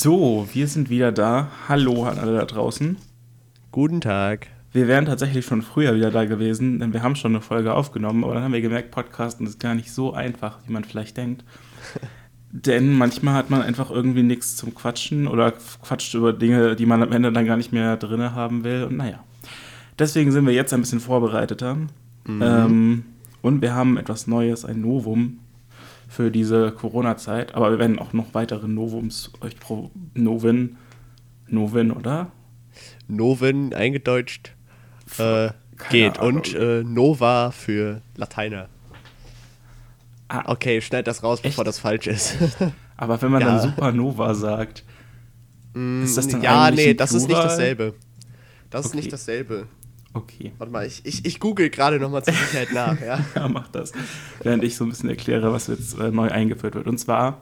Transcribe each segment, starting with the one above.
So, wir sind wieder da. Hallo an alle da draußen. Guten Tag. Wir wären tatsächlich schon früher wieder da gewesen, denn wir haben schon eine Folge aufgenommen, aber dann haben wir gemerkt, Podcasten ist gar nicht so einfach, wie man vielleicht denkt. denn manchmal hat man einfach irgendwie nichts zum Quatschen oder quatscht über Dinge, die man am Ende dann gar nicht mehr drin haben will. Und naja. Deswegen sind wir jetzt ein bisschen vorbereiteter. Mhm. Ähm, und wir haben etwas Neues, ein Novum für diese Corona-Zeit. Aber wir werden auch noch weitere Novums euch pro Novin, Novin, oder? Novin eingedeutscht äh, geht. Ahnung. Und äh, Nova für Lateiner. Ah, okay, schneid das raus, bevor das falsch ist. Aber wenn man ja. dann Supernova sagt, mm, ist das dann Ja, nee, das ist nicht dasselbe. Das okay. ist nicht dasselbe. Okay. Warte mal, ich, ich, ich google gerade nochmal zur Sicherheit nach. Ja? ja, mach das. Während ich so ein bisschen erkläre, was jetzt äh, neu eingeführt wird. Und zwar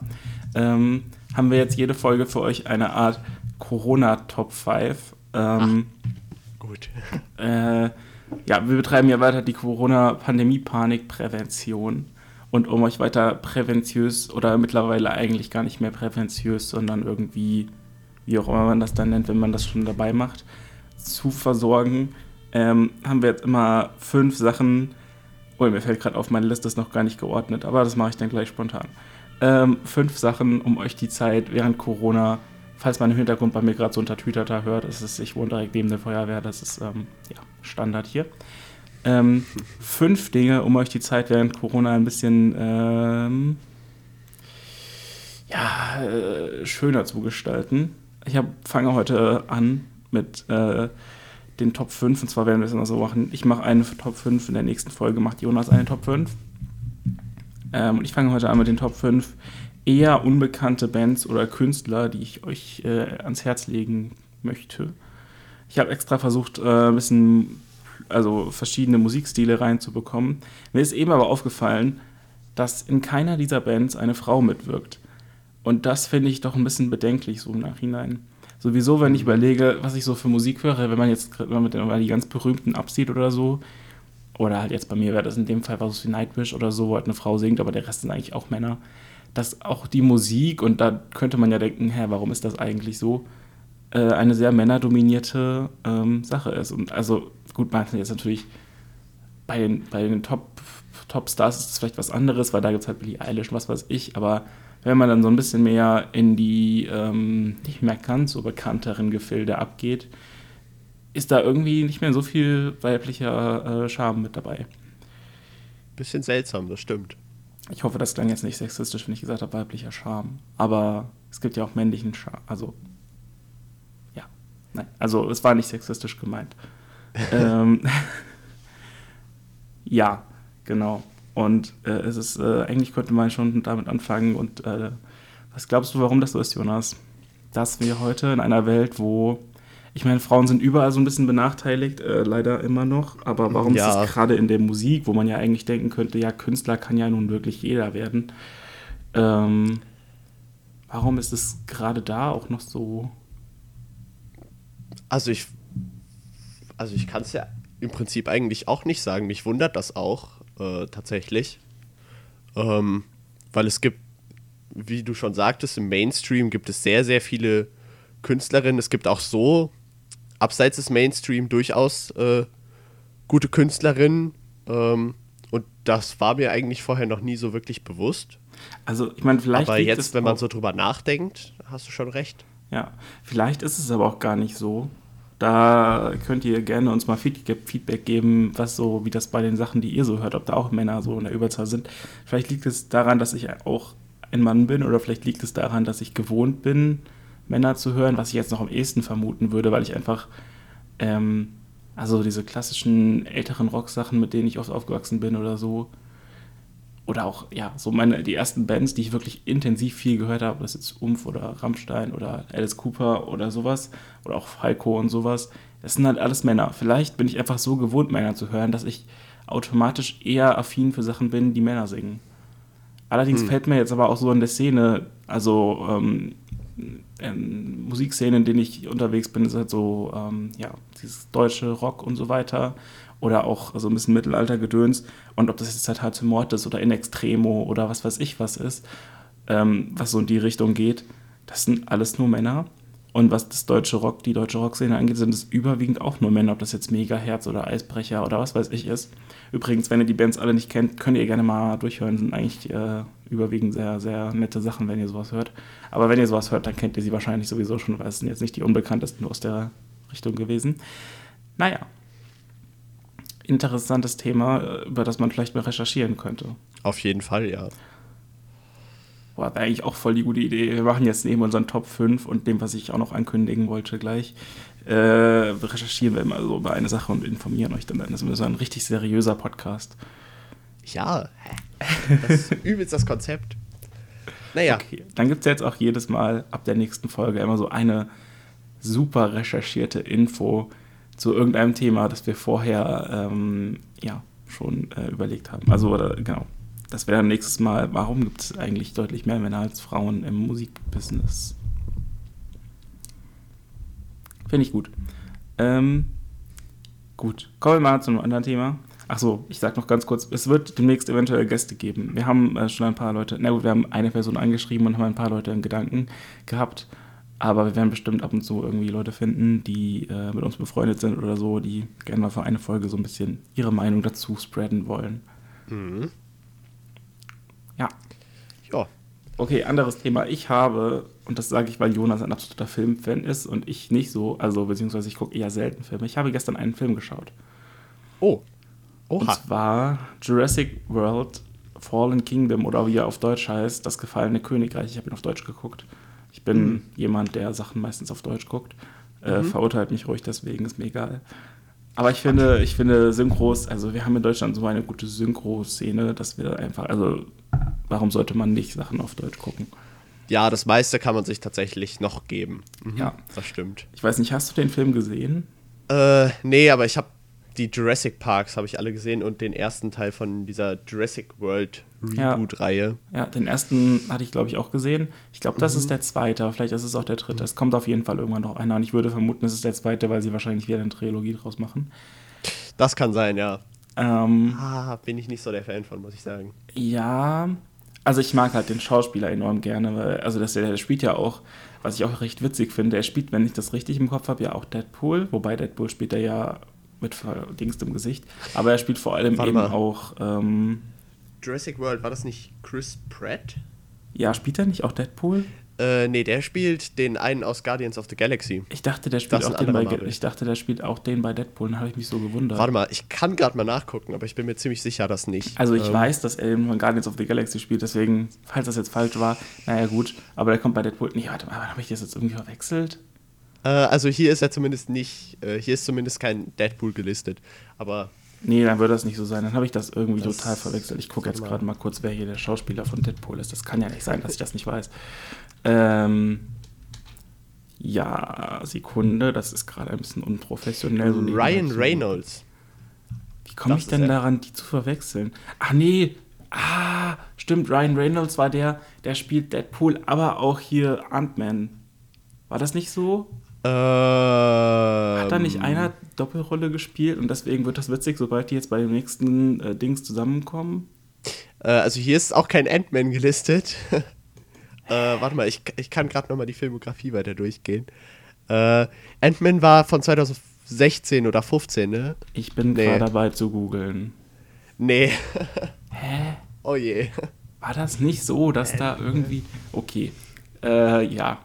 ähm, haben wir jetzt jede Folge für euch eine Art Corona-Top 5. Ähm, gut. Äh, ja, wir betreiben ja weiter die Corona-Pandemie-Panik-Prävention. Und um euch weiter präventiös oder mittlerweile eigentlich gar nicht mehr präventiös, sondern irgendwie, wie auch immer man das dann nennt, wenn man das schon dabei macht, zu versorgen, ähm, haben wir jetzt immer fünf Sachen. Oh, mir fällt gerade auf, meine Liste ist noch gar nicht geordnet, aber das mache ich dann gleich spontan. Ähm, fünf Sachen, um euch die Zeit während Corona, falls man im Hintergrund bei mir gerade so unter Tütata hört, ist es, ich wohne direkt neben der Feuerwehr, das ist ähm, ja, Standard hier. Ähm, fünf Dinge, um euch die Zeit während Corona ein bisschen ähm, ja, äh, schöner zu gestalten. Ich fange heute an mit äh, den Top 5. Und zwar werden wir es immer so machen: ich mache eine Top 5, in der nächsten Folge macht Jonas eine Top 5. Ähm, und ich fange heute an mit den Top 5 eher unbekannte Bands oder Künstler, die ich euch äh, ans Herz legen möchte. Ich habe extra versucht, äh, ein bisschen, also verschiedene Musikstile reinzubekommen. Mir ist eben aber aufgefallen, dass in keiner dieser Bands eine Frau mitwirkt. Und das finde ich doch ein bisschen bedenklich so im Nachhinein. Sowieso, wenn ich überlege, was ich so für Musik höre, wenn man jetzt wenn man mit den, die ganz berühmten absieht oder so, oder halt jetzt bei mir wäre das in dem Fall was wie Nightwish oder so, wo halt eine Frau singt, aber der Rest sind eigentlich auch Männer, dass auch die Musik, und da könnte man ja denken, hä, warum ist das eigentlich so, äh, eine sehr männerdominierte ähm, Sache ist. Und also, gut, man kann jetzt natürlich bei den, bei den Top, Top Stars ist es vielleicht was anderes, weil da gibt es halt Billie Eilish, was weiß ich, aber wenn man dann so ein bisschen mehr in die ähm, nicht mehr ganz so bekannteren Gefilde abgeht, ist da irgendwie nicht mehr so viel weiblicher äh, Charme mit dabei. Bisschen seltsam, das stimmt. Ich hoffe, das klang jetzt nicht sexistisch, wenn ich gesagt habe, weiblicher Charme. Aber es gibt ja auch männlichen Charme. Also, ja. Nein, also es war nicht sexistisch gemeint. ähm, ja, genau. Und äh, es ist, äh, eigentlich könnte man schon damit anfangen. Und äh, was glaubst du, warum das so ist, Jonas? Dass wir heute in einer Welt, wo, ich meine, Frauen sind überall so ein bisschen benachteiligt, äh, leider immer noch. Aber warum ja. ist das gerade in der Musik, wo man ja eigentlich denken könnte, ja, Künstler kann ja nun wirklich jeder werden. Ähm, warum ist es gerade da auch noch so? Also ich, also ich kann es ja im Prinzip eigentlich auch nicht sagen. Mich wundert das auch äh, tatsächlich. Ähm, weil es gibt, wie du schon sagtest, im Mainstream gibt es sehr, sehr viele Künstlerinnen. Es gibt auch so, abseits des Mainstream, durchaus äh, gute Künstlerinnen. Ähm, und das war mir eigentlich vorher noch nie so wirklich bewusst. Also, ich meine, vielleicht. Aber jetzt, wenn man so drüber nachdenkt, hast du schon recht. Ja, vielleicht ist es aber auch gar nicht so. Da könnt ihr gerne uns mal Feedback geben, was so, wie das bei den Sachen, die ihr so hört, ob da auch Männer so in der Überzahl sind. Vielleicht liegt es daran, dass ich auch ein Mann bin oder vielleicht liegt es daran, dass ich gewohnt bin, Männer zu hören, was ich jetzt noch am ehesten vermuten würde, weil ich einfach, ähm, also diese klassischen älteren Rock-Sachen, mit denen ich oft aufgewachsen bin oder so, oder auch, ja, so meine, die ersten Bands, die ich wirklich intensiv viel gehört habe, das ist jetzt Umf oder Rammstein oder Alice Cooper oder sowas, oder auch Falco und sowas, das sind halt alles Männer. Vielleicht bin ich einfach so gewohnt, Männer zu hören, dass ich automatisch eher affin für Sachen bin, die Männer singen. Allerdings hm. fällt mir jetzt aber auch so in der Szene, also ähm, in Musikszene, in denen ich unterwegs bin, ist halt so, ähm, ja, dieses deutsche Rock und so weiter oder auch so ein bisschen Mittelaltergedöns. Und ob das jetzt halt Harte Mord ist oder In Extremo oder was weiß ich was ist, ähm, was so in die Richtung geht, das sind alles nur Männer. Und was das deutsche Rock, die deutsche Rockszene angeht, sind es überwiegend auch nur Männer, ob das jetzt Megaherz oder Eisbrecher oder was weiß ich ist. Übrigens, wenn ihr die Bands alle nicht kennt, könnt ihr gerne mal durchhören. Sind eigentlich äh, überwiegend sehr, sehr nette Sachen, wenn ihr sowas hört. Aber wenn ihr sowas hört, dann kennt ihr sie wahrscheinlich sowieso schon, weil es sind jetzt nicht die unbekanntesten aus der Richtung gewesen. Naja. Interessantes Thema, äh, über das man vielleicht mal recherchieren könnte. Auf jeden Fall, ja. Boah, wäre eigentlich auch voll die gute Idee. Wir machen jetzt neben unseren Top 5 und dem, was ich auch noch ankündigen wollte gleich, äh, recherchieren wir mal so über eine Sache und informieren euch dann. Das ist so ein richtig seriöser Podcast. Ja, das ist übelst das Konzept. Naja. Okay, dann gibt es jetzt auch jedes Mal ab der nächsten Folge immer so eine super recherchierte Info zu irgendeinem Thema, das wir vorher ähm, ja, schon äh, überlegt haben. Also, oder, genau, das wäre dann nächstes Mal, warum gibt es eigentlich deutlich mehr Männer als Frauen im Musikbusiness? Finde ich gut. Ähm, gut, kommen wir mal zu einem anderen Thema. Achso, ich sag noch ganz kurz, es wird demnächst eventuell Gäste geben. Wir haben äh, schon ein paar Leute, na gut, wir haben eine Person angeschrieben und haben ein paar Leute in Gedanken gehabt. Aber wir werden bestimmt ab und zu irgendwie Leute finden, die äh, mit uns befreundet sind oder so, die gerne mal für eine Folge so ein bisschen ihre Meinung dazu spreaden wollen. Mhm. Ja. Ja. Okay, anderes Thema. Ich habe, und das sage ich, weil Jonas ein absoluter Filmfan ist und ich nicht so, also beziehungsweise ich gucke eher selten Filme. Ich habe gestern einen Film geschaut. Oh. Oha. Und zwar Jurassic World Fallen Kingdom oder wie er auf Deutsch heißt, das gefallene Königreich. Ich habe ihn auf Deutsch geguckt. Ich bin mhm. jemand, der Sachen meistens auf Deutsch guckt. Äh, mhm. Verurteilt mich ruhig deswegen, ist mir egal. Aber ich finde, ich finde Synchros, also wir haben in Deutschland so eine gute Synchro-Szene, dass wir einfach, also warum sollte man nicht Sachen auf Deutsch gucken? Ja, das meiste kann man sich tatsächlich noch geben. Mhm, ja. Das stimmt. Ich weiß nicht, hast du den Film gesehen? Äh, nee, aber ich habe die Jurassic Parks habe ich alle gesehen und den ersten Teil von dieser Jurassic World Reboot-Reihe. Ja. ja. den ersten hatte ich, glaube ich, auch gesehen. Ich glaube, das mhm. ist der zweite, vielleicht ist es auch der dritte. Es kommt auf jeden Fall irgendwann noch einer und ich würde vermuten, es ist der zweite, weil sie wahrscheinlich wieder eine Trilogie draus machen. Das kann sein, ja. Ähm, ah, bin ich nicht so der Fan von, muss ich sagen. Ja, also ich mag halt den Schauspieler enorm gerne, weil, also das, der, der spielt ja auch, was ich auch recht witzig finde, er spielt, wenn ich das richtig im Kopf habe, ja auch Deadpool, wobei Deadpool spielt er ja mit verdingstem Gesicht. Aber er spielt vor allem Warte eben mal. auch. Ähm, Jurassic World, war das nicht Chris Pratt? Ja, spielt er nicht auch Deadpool? Äh, nee, der spielt den einen aus Guardians of the Galaxy. Ich dachte, der spielt, auch den, bei, ich dachte, der spielt auch den bei Deadpool, dann habe ich mich so gewundert. Warte mal, ich kann gerade mal nachgucken, aber ich bin mir ziemlich sicher, dass nicht. Also ich ähm. weiß, dass er in Guardians of the Galaxy spielt, deswegen, falls das jetzt falsch war, naja gut, aber der kommt bei Deadpool. Nee, warte mal, habe ich das jetzt irgendwie verwechselt? Äh, also hier ist er zumindest nicht, äh, hier ist zumindest kein Deadpool gelistet. Aber. Nee, dann würde das nicht so sein. Dann habe ich das irgendwie das total verwechselt. Ich gucke jetzt gerade mal kurz, wer hier der Schauspieler von Deadpool ist. Das kann ja nicht sein, dass ich das nicht weiß. Ähm, ja, Sekunde, das ist gerade ein bisschen unprofessionell. So Ryan Reynolds. Wie komme ich denn daran, die zu verwechseln? Ach nee, ah, stimmt, Ryan Reynolds war der, der spielt Deadpool, aber auch hier Ant-Man. War das nicht so? Ähm, Hat da nicht einer Doppelrolle gespielt und deswegen wird das witzig, sobald die jetzt bei dem nächsten äh, Dings zusammenkommen? Äh, also hier ist auch kein Ant-Man gelistet. äh, warte mal, ich, ich kann gerade nochmal die Filmografie weiter durchgehen. Äh, Ant-Man war von 2016 oder 15, ne? Ich bin nee. gerade dabei zu googeln. Nee. Hä? Oh je. War das nicht so, dass da irgendwie. Okay. Äh, ja.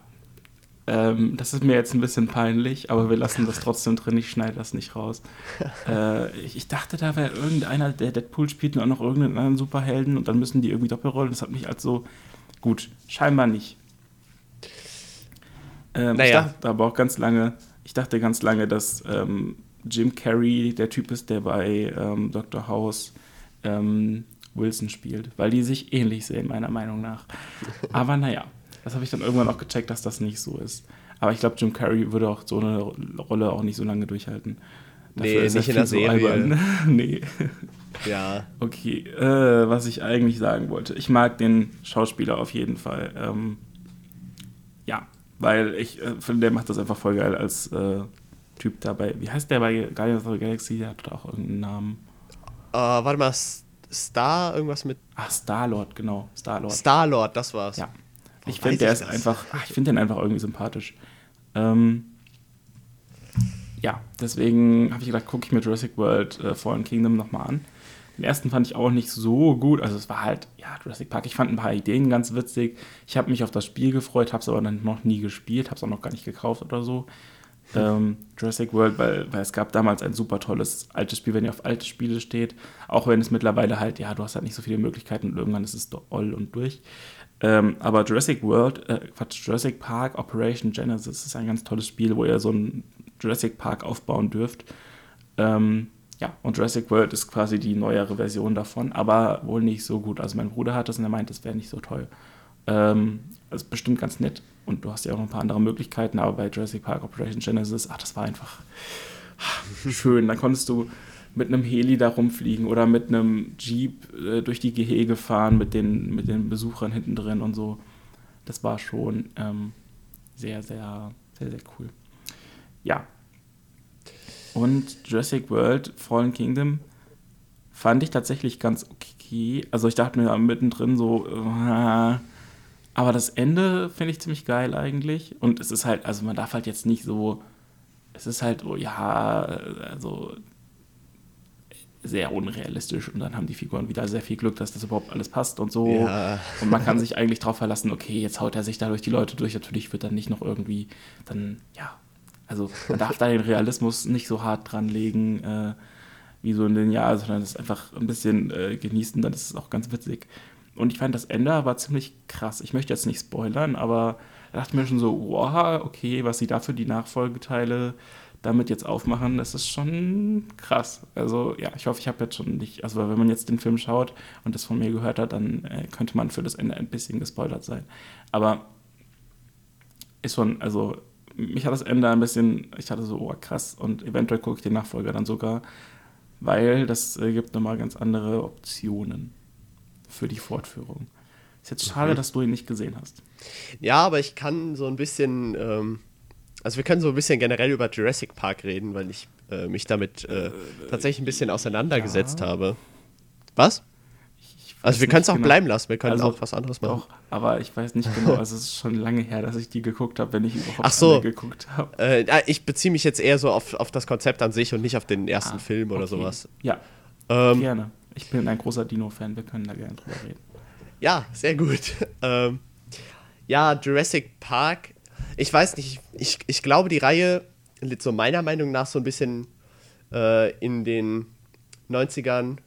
Ähm, das ist mir jetzt ein bisschen peinlich, aber wir lassen das trotzdem drin. Ich schneide das nicht raus. äh, ich dachte, da wäre irgendeiner, der Deadpool spielt und auch noch irgendeinen anderen Superhelden und dann müssen die irgendwie Doppelrollen. Das hat mich als so. Gut, scheinbar nicht. Ähm, naja. Ich dachte aber auch ganz lange, ich dachte ganz lange, dass ähm, Jim Carrey der Typ ist, der bei ähm, Dr. House ähm, Wilson spielt, weil die sich ähnlich sehen, meiner Meinung nach. Aber naja. Das habe ich dann irgendwann auch gecheckt, dass das nicht so ist. Aber ich glaube, Jim Carrey würde auch so eine Rolle auch nicht so lange durchhalten. Dafür nee, nicht in der Serie. So nee. Ja. Okay, äh, was ich eigentlich sagen wollte. Ich mag den Schauspieler auf jeden Fall. Ähm, ja, weil ich äh, finde, der macht das einfach voll geil als äh, Typ dabei. Wie heißt der bei Guardians of the Galaxy? Der hat auch irgendeinen Namen. Uh, warte mal, Star, irgendwas mit. Ach, Star-Lord, genau. Star-Lord. Star-Lord, das war's. Ja. Ich finde, der ist einfach, ach, ich finde den einfach irgendwie sympathisch. Ähm, ja, deswegen habe ich gedacht, gucke ich mir Jurassic World äh, Fallen Kingdom nochmal an. Den ersten fand ich auch nicht so gut. Also es war halt, ja, Jurassic Park. Ich fand ein paar Ideen ganz witzig. Ich habe mich auf das Spiel gefreut, habe es aber dann noch nie gespielt, habe es auch noch gar nicht gekauft oder so. Ähm, Jurassic World, weil, weil es gab damals ein super tolles altes Spiel, wenn ihr auf alte Spiele steht. Auch wenn es mittlerweile halt, ja, du hast halt nicht so viele Möglichkeiten und irgendwann ist es all und durch. Ähm, aber Jurassic World, äh, Quatsch, Jurassic Park Operation Genesis ist ein ganz tolles Spiel, wo ihr so ein Jurassic Park aufbauen dürft. Ähm, ja, und Jurassic World ist quasi die neuere Version davon, aber wohl nicht so gut. Also mein Bruder hat es und er meint, es wäre nicht so toll. Ähm, also bestimmt ganz nett und du hast ja auch noch ein paar andere Möglichkeiten, aber bei Jurassic Park Operation Genesis, ach, das war einfach schön. Da konntest du mit einem Heli da rumfliegen oder mit einem Jeep äh, durch die Gehege fahren mit den, mit den Besuchern hinten drin und so. Das war schon ähm, sehr, sehr, sehr, sehr cool. Ja. Und Jurassic World Fallen Kingdom fand ich tatsächlich ganz okay. Also ich dachte mir mittendrin so, äh, aber das Ende finde ich ziemlich geil eigentlich. Und es ist halt, also man darf halt jetzt nicht so, es ist halt, oh ja, also sehr unrealistisch und dann haben die Figuren wieder sehr viel Glück, dass das überhaupt alles passt und so. Ja. Und man kann sich eigentlich darauf verlassen, okay, jetzt haut er sich dadurch die Leute durch. Natürlich wird dann nicht noch irgendwie, dann, ja, also man darf da den Realismus nicht so hart dran legen, äh, wie so in den Jahren, sondern es einfach ein bisschen äh, genießen, dann ist es auch ganz witzig. Und ich fand das Ende war ziemlich krass. Ich möchte jetzt nicht spoilern, aber da dachte ich mir schon so, wow, okay, was sie dafür die Nachfolgeteile damit jetzt aufmachen, das ist schon krass. Also ja, ich hoffe, ich habe jetzt schon nicht, also wenn man jetzt den Film schaut und das von mir gehört hat, dann äh, könnte man für das Ende ein bisschen gespoilert sein. Aber ist schon, also mich hat das Ende ein bisschen, ich hatte so, oh krass, und eventuell gucke ich den Nachfolger dann sogar, weil das äh, gibt nochmal ganz andere Optionen für die Fortführung. Ist jetzt schade, mhm. dass du ihn nicht gesehen hast. Ja, aber ich kann so ein bisschen ähm, also wir können so ein bisschen generell über Jurassic Park reden, weil ich äh, mich damit äh, tatsächlich ein bisschen auseinandergesetzt ja. habe. Was? Also wir können es auch genau. bleiben lassen, wir können also, auch was anderes machen. Doch, aber ich weiß nicht genau, also es ist schon lange her, dass ich die geguckt habe, wenn ich überhaupt Ach so. geguckt habe. Äh, ich beziehe mich jetzt eher so auf, auf das Konzept an sich und nicht auf den ersten ah, Film oder okay. sowas. Ja, ähm, gerne. Ich bin ein großer Dino-Fan, wir können da gerne drüber reden. Ja, sehr gut. ähm, ja, Jurassic Park ich weiß nicht, ich, ich glaube, die Reihe litt so meiner Meinung nach so ein bisschen äh, in den 90ern,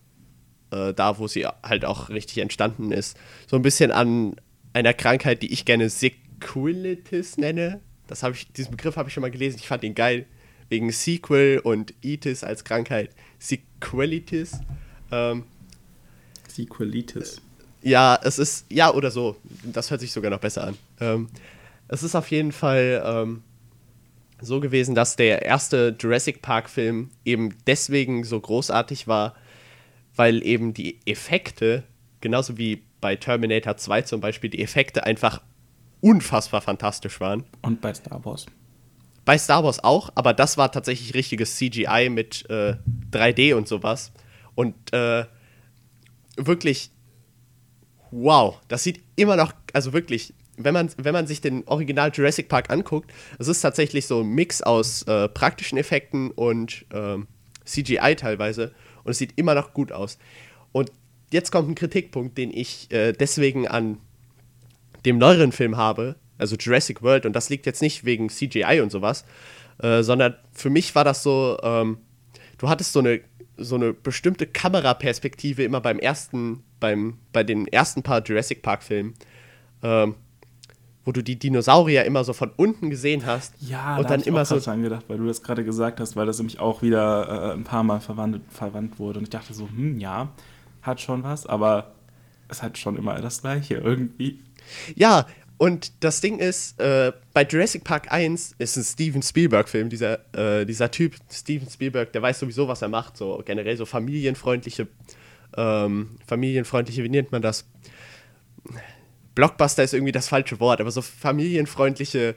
äh, da wo sie halt auch richtig entstanden ist, so ein bisschen an einer Krankheit, die ich gerne Sequelitis nenne. Das habe ich, diesen Begriff habe ich schon mal gelesen, ich fand ihn geil. Wegen Sequel und Itis als Krankheit. Sequelitis. Ähm, Sequelitis. Äh, ja, es ist, ja, oder so. Das hört sich sogar noch besser an. Ähm, es ist auf jeden Fall ähm, so gewesen, dass der erste Jurassic Park-Film eben deswegen so großartig war, weil eben die Effekte, genauso wie bei Terminator 2 zum Beispiel, die Effekte einfach unfassbar fantastisch waren. Und bei Star Wars. Bei Star Wars auch, aber das war tatsächlich richtiges CGI mit äh, 3D und sowas. Und äh, wirklich, wow, das sieht immer noch, also wirklich, wenn man, wenn man sich den Original Jurassic Park anguckt, es ist tatsächlich so ein Mix aus äh, praktischen Effekten und ähm, CGI teilweise und es sieht immer noch gut aus. Und jetzt kommt ein Kritikpunkt, den ich äh, deswegen an dem neueren Film habe, also Jurassic World, und das liegt jetzt nicht wegen CGI und sowas, äh, sondern für mich war das so, ähm, du hattest so eine, so eine bestimmte Kameraperspektive immer beim ersten, beim, bei den ersten paar Jurassic Park-Filmen. Ähm, wo du die Dinosaurier immer so von unten gesehen hast. Ja, und da dann ich immer auch so dran gedacht, weil du das gerade gesagt hast, weil das nämlich auch wieder äh, ein paar Mal verwandt, verwandt wurde. Und ich dachte so, hm, ja, hat schon was, aber es hat schon immer das Gleiche irgendwie. Ja, und das Ding ist, äh, bei Jurassic Park 1 ist ein Steven Spielberg-Film, dieser, äh, dieser Typ, Steven Spielberg, der weiß sowieso, was er macht, so generell so familienfreundliche, ähm, familienfreundliche, wie nennt man das? Blockbuster ist irgendwie das falsche Wort, aber so familienfreundliche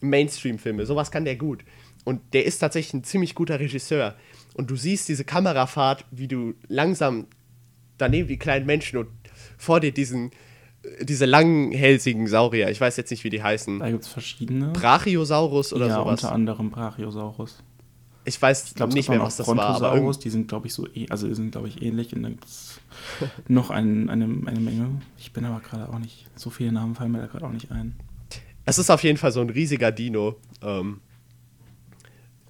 Mainstream-Filme, sowas kann der gut. Und der ist tatsächlich ein ziemlich guter Regisseur. Und du siehst diese Kamerafahrt, wie du langsam daneben die kleinen Menschen und vor dir diesen äh, diese langhälsigen Saurier. Ich weiß jetzt nicht, wie die heißen. Da gibt es verschiedene. Brachiosaurus oder ja, sowas. unter anderem Brachiosaurus. Ich weiß Ich glaube, nicht mehr, was das war. Aber die sind, glaube ich, so, eh- also die sind, glaube ich, ähnlich. Und dann gibt es noch ein, eine, eine Menge. Ich bin aber gerade auch nicht, so viele Namen fallen mir da gerade auch nicht ein. es ist auf jeden Fall so ein riesiger Dino. Ähm,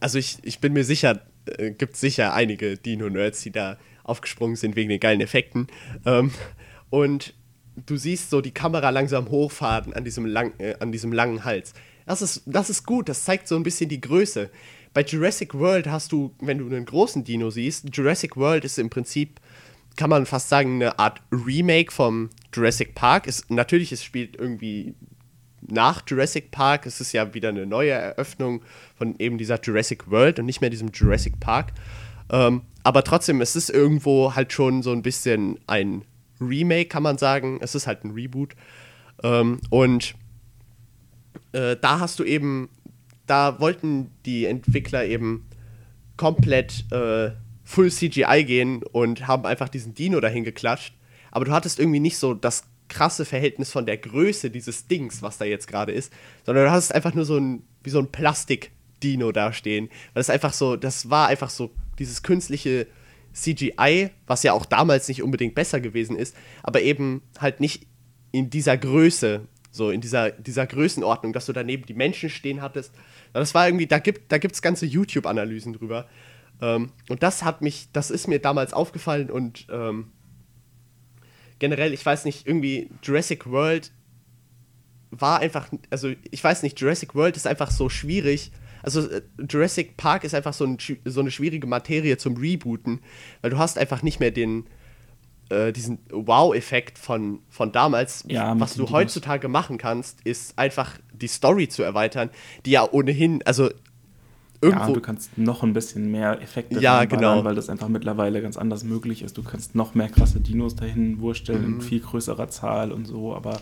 also ich, ich bin mir sicher, äh, gibt sicher einige Dino-Nerds, die da aufgesprungen sind wegen den geilen Effekten. Ähm, und du siehst so die Kamera langsam hochfahren an diesem, lang, äh, an diesem langen Hals. Das ist, das ist gut, das zeigt so ein bisschen die Größe. Bei Jurassic World hast du, wenn du einen großen Dino siehst, Jurassic World ist im Prinzip, kann man fast sagen, eine Art Remake vom Jurassic Park. Es, natürlich, es spielt irgendwie nach Jurassic Park. Es ist ja wieder eine neue Eröffnung von eben dieser Jurassic World und nicht mehr diesem Jurassic Park. Ähm, aber trotzdem, es ist irgendwo halt schon so ein bisschen ein Remake, kann man sagen. Es ist halt ein Reboot. Ähm, und äh, da hast du eben, da wollten die Entwickler eben komplett äh, Full CGI gehen und haben einfach diesen Dino dahin geklatscht. Aber du hattest irgendwie nicht so das krasse Verhältnis von der Größe dieses Dings, was da jetzt gerade ist, sondern du hast einfach nur so ein, wie so ein Plastik-Dino da stehen. Weil das einfach so, das war einfach so dieses künstliche CGI, was ja auch damals nicht unbedingt besser gewesen ist, aber eben halt nicht in dieser Größe, so in dieser, dieser Größenordnung, dass du daneben die Menschen stehen hattest. Das war irgendwie, da gibt da gibt's ganze YouTube-Analysen drüber. Ähm, und das hat mich, das ist mir damals aufgefallen und ähm, generell, ich weiß nicht, irgendwie Jurassic World war einfach, also ich weiß nicht, Jurassic World ist einfach so schwierig. Also äh, Jurassic Park ist einfach so, ein, so eine schwierige Materie zum Rebooten, weil du hast einfach nicht mehr den, äh, diesen Wow-Effekt von, von damals. Ja, Was du heutzutage machen kannst, ist einfach die Story zu erweitern, die ja ohnehin, also Ja, irgendwo du kannst noch ein bisschen mehr Effekte Ja, genau. weil das einfach mittlerweile ganz anders möglich ist. Du kannst noch mehr krasse Dinos dahin wursteln Mhm. in viel größerer Zahl und so, aber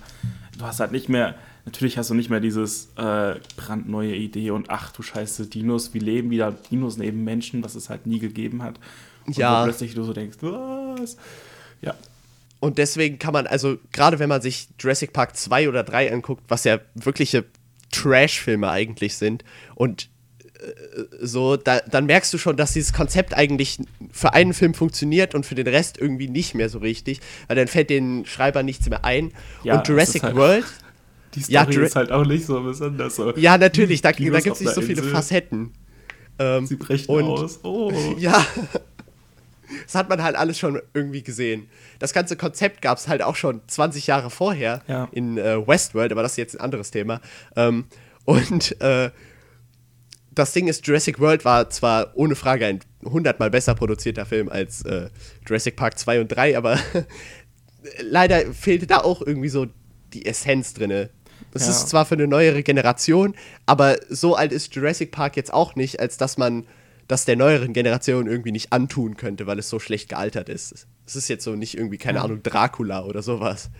du hast halt nicht mehr, natürlich hast du nicht mehr dieses äh, brandneue Idee und ach du scheiße, Dinos, wie leben wieder Dinos neben Menschen, was es halt nie gegeben hat. Und Ja. plötzlich du so denkst, was? Ja, Und deswegen kann man, also gerade wenn man sich Jurassic Park 2 oder 3 anguckt, was ja wirkliche Trash-Filme eigentlich sind, und äh, so, da, dann merkst du schon, dass dieses Konzept eigentlich für einen Film funktioniert und für den Rest irgendwie nicht mehr so richtig, weil dann fällt den Schreibern nichts mehr ein. Ja, und Jurassic halt- World, die Story Ja, Jura- ist halt auch nicht so besonders. So. ja, natürlich, da, da gibt es nicht so viele. Facetten. Ähm, Sie brechen und- aus. Oh. Ja. Das hat man halt alles schon irgendwie gesehen. Das ganze Konzept gab es halt auch schon 20 Jahre vorher Ja. in äh, Westworld, aber das ist jetzt ein anderes Thema. Ähm, und äh, das Ding ist, Jurassic World war zwar ohne Frage ein hundertmal besser produzierter Film als äh, Jurassic Park 2 und 3, aber leider fehlte da auch irgendwie so die Essenz drinne. Es Ja. ist zwar für eine neuere Generation, aber so alt ist Jurassic Park jetzt auch nicht, als dass man das der neueren Generation irgendwie nicht antun könnte, weil es so schlecht gealtert ist. Es ist jetzt so nicht irgendwie, keine Ja. Ahnung, Dracula oder sowas.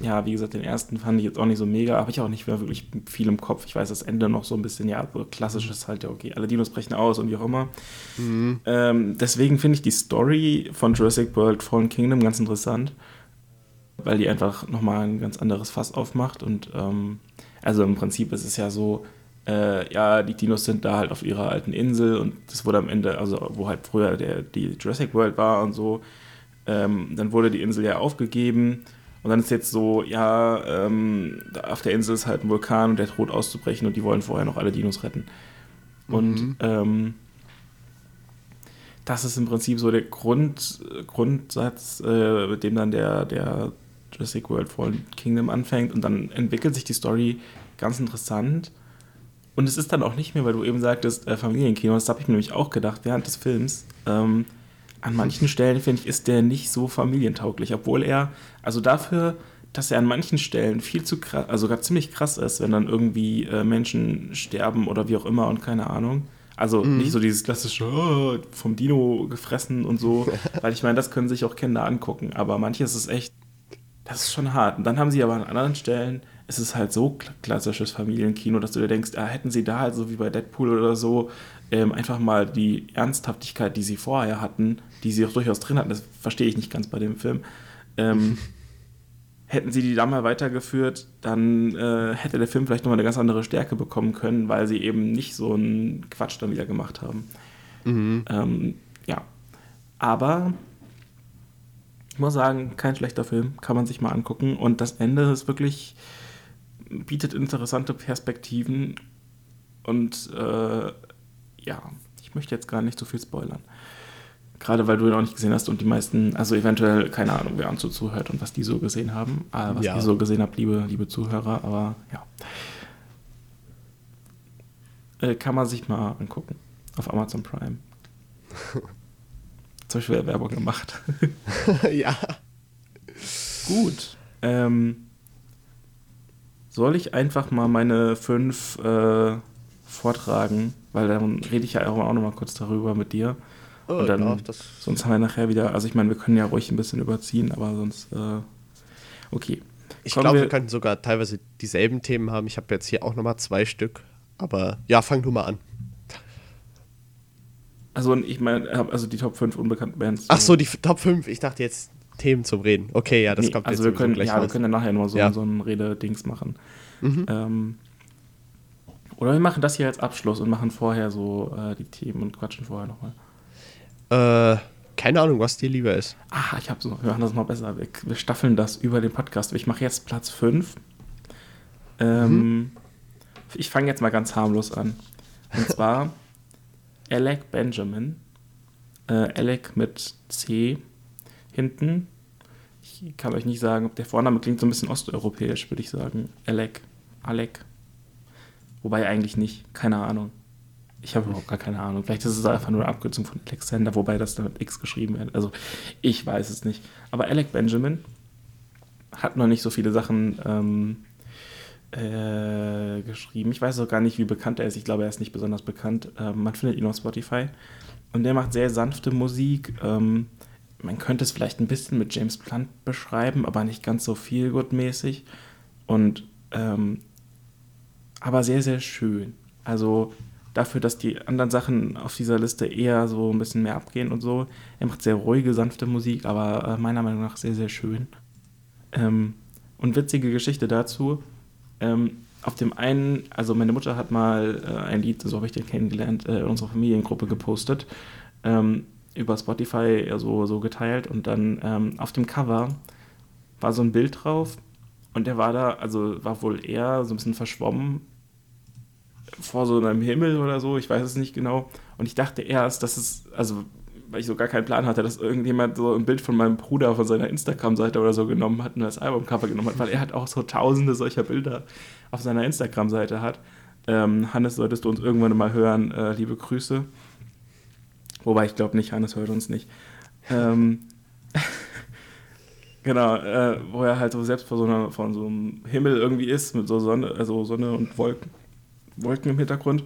Ja, wie gesagt, den ersten fand ich jetzt auch nicht so mega, habe ich auch nicht mehr wirklich viel im Kopf. Ich weiß das Ende noch so ein bisschen, ja, so klassisch ist halt, ja, okay, alle Dinos brechen aus und wie auch immer. Ähm, deswegen finde ich die Story von Jurassic World Fallen Kingdom ganz interessant, weil die einfach nochmal ein ganz anderes Fass aufmacht und ähm, also im Prinzip ist es ja so, äh, ja, die Dinos sind da halt auf ihrer alten Insel und das wurde am Ende, also wo halt früher der, die Jurassic World war und so, ähm, dann wurde die Insel ja aufgegeben und dann ist jetzt so, ja, ähm, auf der Insel ist halt ein Vulkan und der droht auszubrechen und die wollen vorher noch alle Dinos retten. Und ähm, das ist im Prinzip so der Grund, Grundsatz, äh, mit dem dann der, der Jurassic World Fallen Kingdom anfängt und dann entwickelt sich die Story ganz interessant. Und es ist dann auch nicht mehr, weil du eben sagtest, äh, Familienkino, das habe ich mir nämlich auch gedacht während des Films. Ähm, an manchen Stellen, finde ich, ist der nicht so familientauglich, obwohl er, also dafür, dass er an manchen Stellen viel zu krass, also sogar ziemlich krass ist, wenn dann irgendwie äh, Menschen sterben oder wie auch immer und keine Ahnung. Also nicht so dieses klassische oh, vom Dino gefressen und so, weil ich meine, das können sich auch Kinder angucken, aber manches ist echt, das ist schon hart. Und dann haben sie aber an anderen Stellen, es ist halt so kla- klassisches Familienkino, dass du dir denkst, ah, hätten sie da halt so wie bei Deadpool oder so ähm, einfach mal die Ernsthaftigkeit, die sie vorher hatten, die sie auch durchaus drin hatten, das verstehe ich nicht ganz bei dem Film, ähm, hätten sie die da mal weitergeführt, dann äh, hätte der Film vielleicht nochmal eine ganz andere Stärke bekommen können, weil sie eben nicht so einen Quatsch dann wieder gemacht haben. Mhm. Ähm, ja. Aber ich muss sagen, kein schlechter Film, kann man sich mal angucken. Und das Ende ist wirklich, bietet interessante Perspektiven. Und äh, ja, ich möchte jetzt gar nicht so viel spoilern. Gerade weil du ihn auch nicht gesehen hast und die meisten, also eventuell, keine Ahnung, wer uns so zuhört und was die so gesehen haben, äh, was Ja. ihr so gesehen habt, liebe, liebe Zuhörer, aber ja. Äh, kann man sich mal angucken. Auf Amazon Prime. Zum Beispiel Werbung gemacht. ja. Gut. Ähm, soll ich einfach mal meine fünf äh, vortragen? Weil dann rede ich ja auch noch mal kurz darüber mit dir. Oh, Und dann, das, sonst haben wir nachher wieder, also ich meine, wir können ja ruhig ein bisschen überziehen, aber sonst, äh, okay. ich glaube, wir- wir könnten sogar teilweise dieselben Themen haben. Ich habe jetzt hier auch nochmal zwei Stück. Aber ja, fang du mal an. Also ich meine, also die Top 5 unbekannten Bands. Ach so, die Top 5. Ich dachte jetzt Themen zum Reden. Okay, ja, das Nee, kommt also jetzt wir können, sowieso ja, wir raus. können dann nachher nur so, Ja. so ein Rede-Dings machen. Mhm. Ähm, oder wir machen das hier als Abschluss und machen vorher so äh, die Themen und quatschen vorher nochmal. Äh, keine Ahnung, was dir lieber ist. Ah, ich hab's noch. Wir machen das noch besser. Wir, wir staffeln das über den Podcast. Ich mache jetzt Platz 5. Ähm, Ich fange jetzt mal ganz harmlos an. Und zwar Alec Benjamin. Äh, Alec mit C hinten. Ich kann euch nicht sagen, ob der Vorname klingt so ein bisschen osteuropäisch, würde ich sagen. Alec. Alec. Wobei eigentlich nicht. Keine Ahnung. Ich habe überhaupt gar keine Ahnung. Vielleicht ist es einfach nur eine Abkürzung von Alexander, wobei das dann mit X geschrieben wird. Also ich weiß es nicht. Aber Alec Benjamin hat noch nicht so viele Sachen ähm, äh, geschrieben. Ich weiß auch gar nicht, wie bekannt er ist. Ich glaube, er ist nicht besonders bekannt. Ähm, man findet ihn auf Spotify. Und der macht sehr sanfte Musik. Ähm, man könnte es vielleicht ein bisschen mit James Blunt beschreiben, aber nicht ganz so viel mäßig Und ähm, aber sehr, sehr schön. Also dafür, dass die anderen Sachen auf dieser Liste eher so ein bisschen mehr abgehen und so. Er macht sehr ruhige, sanfte Musik, aber äh, meiner Meinung nach sehr, sehr schön. Ähm, und witzige Geschichte dazu. Ähm, auf dem einen, also meine Mutter hat mal äh, ein Lied, so habe ich den kennengelernt, äh, in unserer Familiengruppe gepostet, ähm, über Spotify so, so geteilt und dann ähm, auf dem Cover war so ein Bild drauf und der war da, also war wohl eher so ein bisschen verschwommen vor so einem Himmel oder so, ich weiß es nicht genau. Und ich dachte erst, dass es, also weil ich so gar keinen Plan hatte, dass irgendjemand so ein Bild von meinem Bruder von seiner Instagram-Seite oder so genommen hat und das Albumcover genommen hat, weil er hat auch so tausende solcher Bilder auf seiner Instagram-Seite hat. Ähm, Hannes, solltest du uns irgendwann mal hören, äh, liebe Grüße. Wobei ich glaube nicht, Hannes hört uns nicht. Ähm, genau, äh, wo er halt so selbst vor so, einer, vor so einem Himmel irgendwie ist, mit so Sonne, also Sonne und Wolken, Wolken im Hintergrund.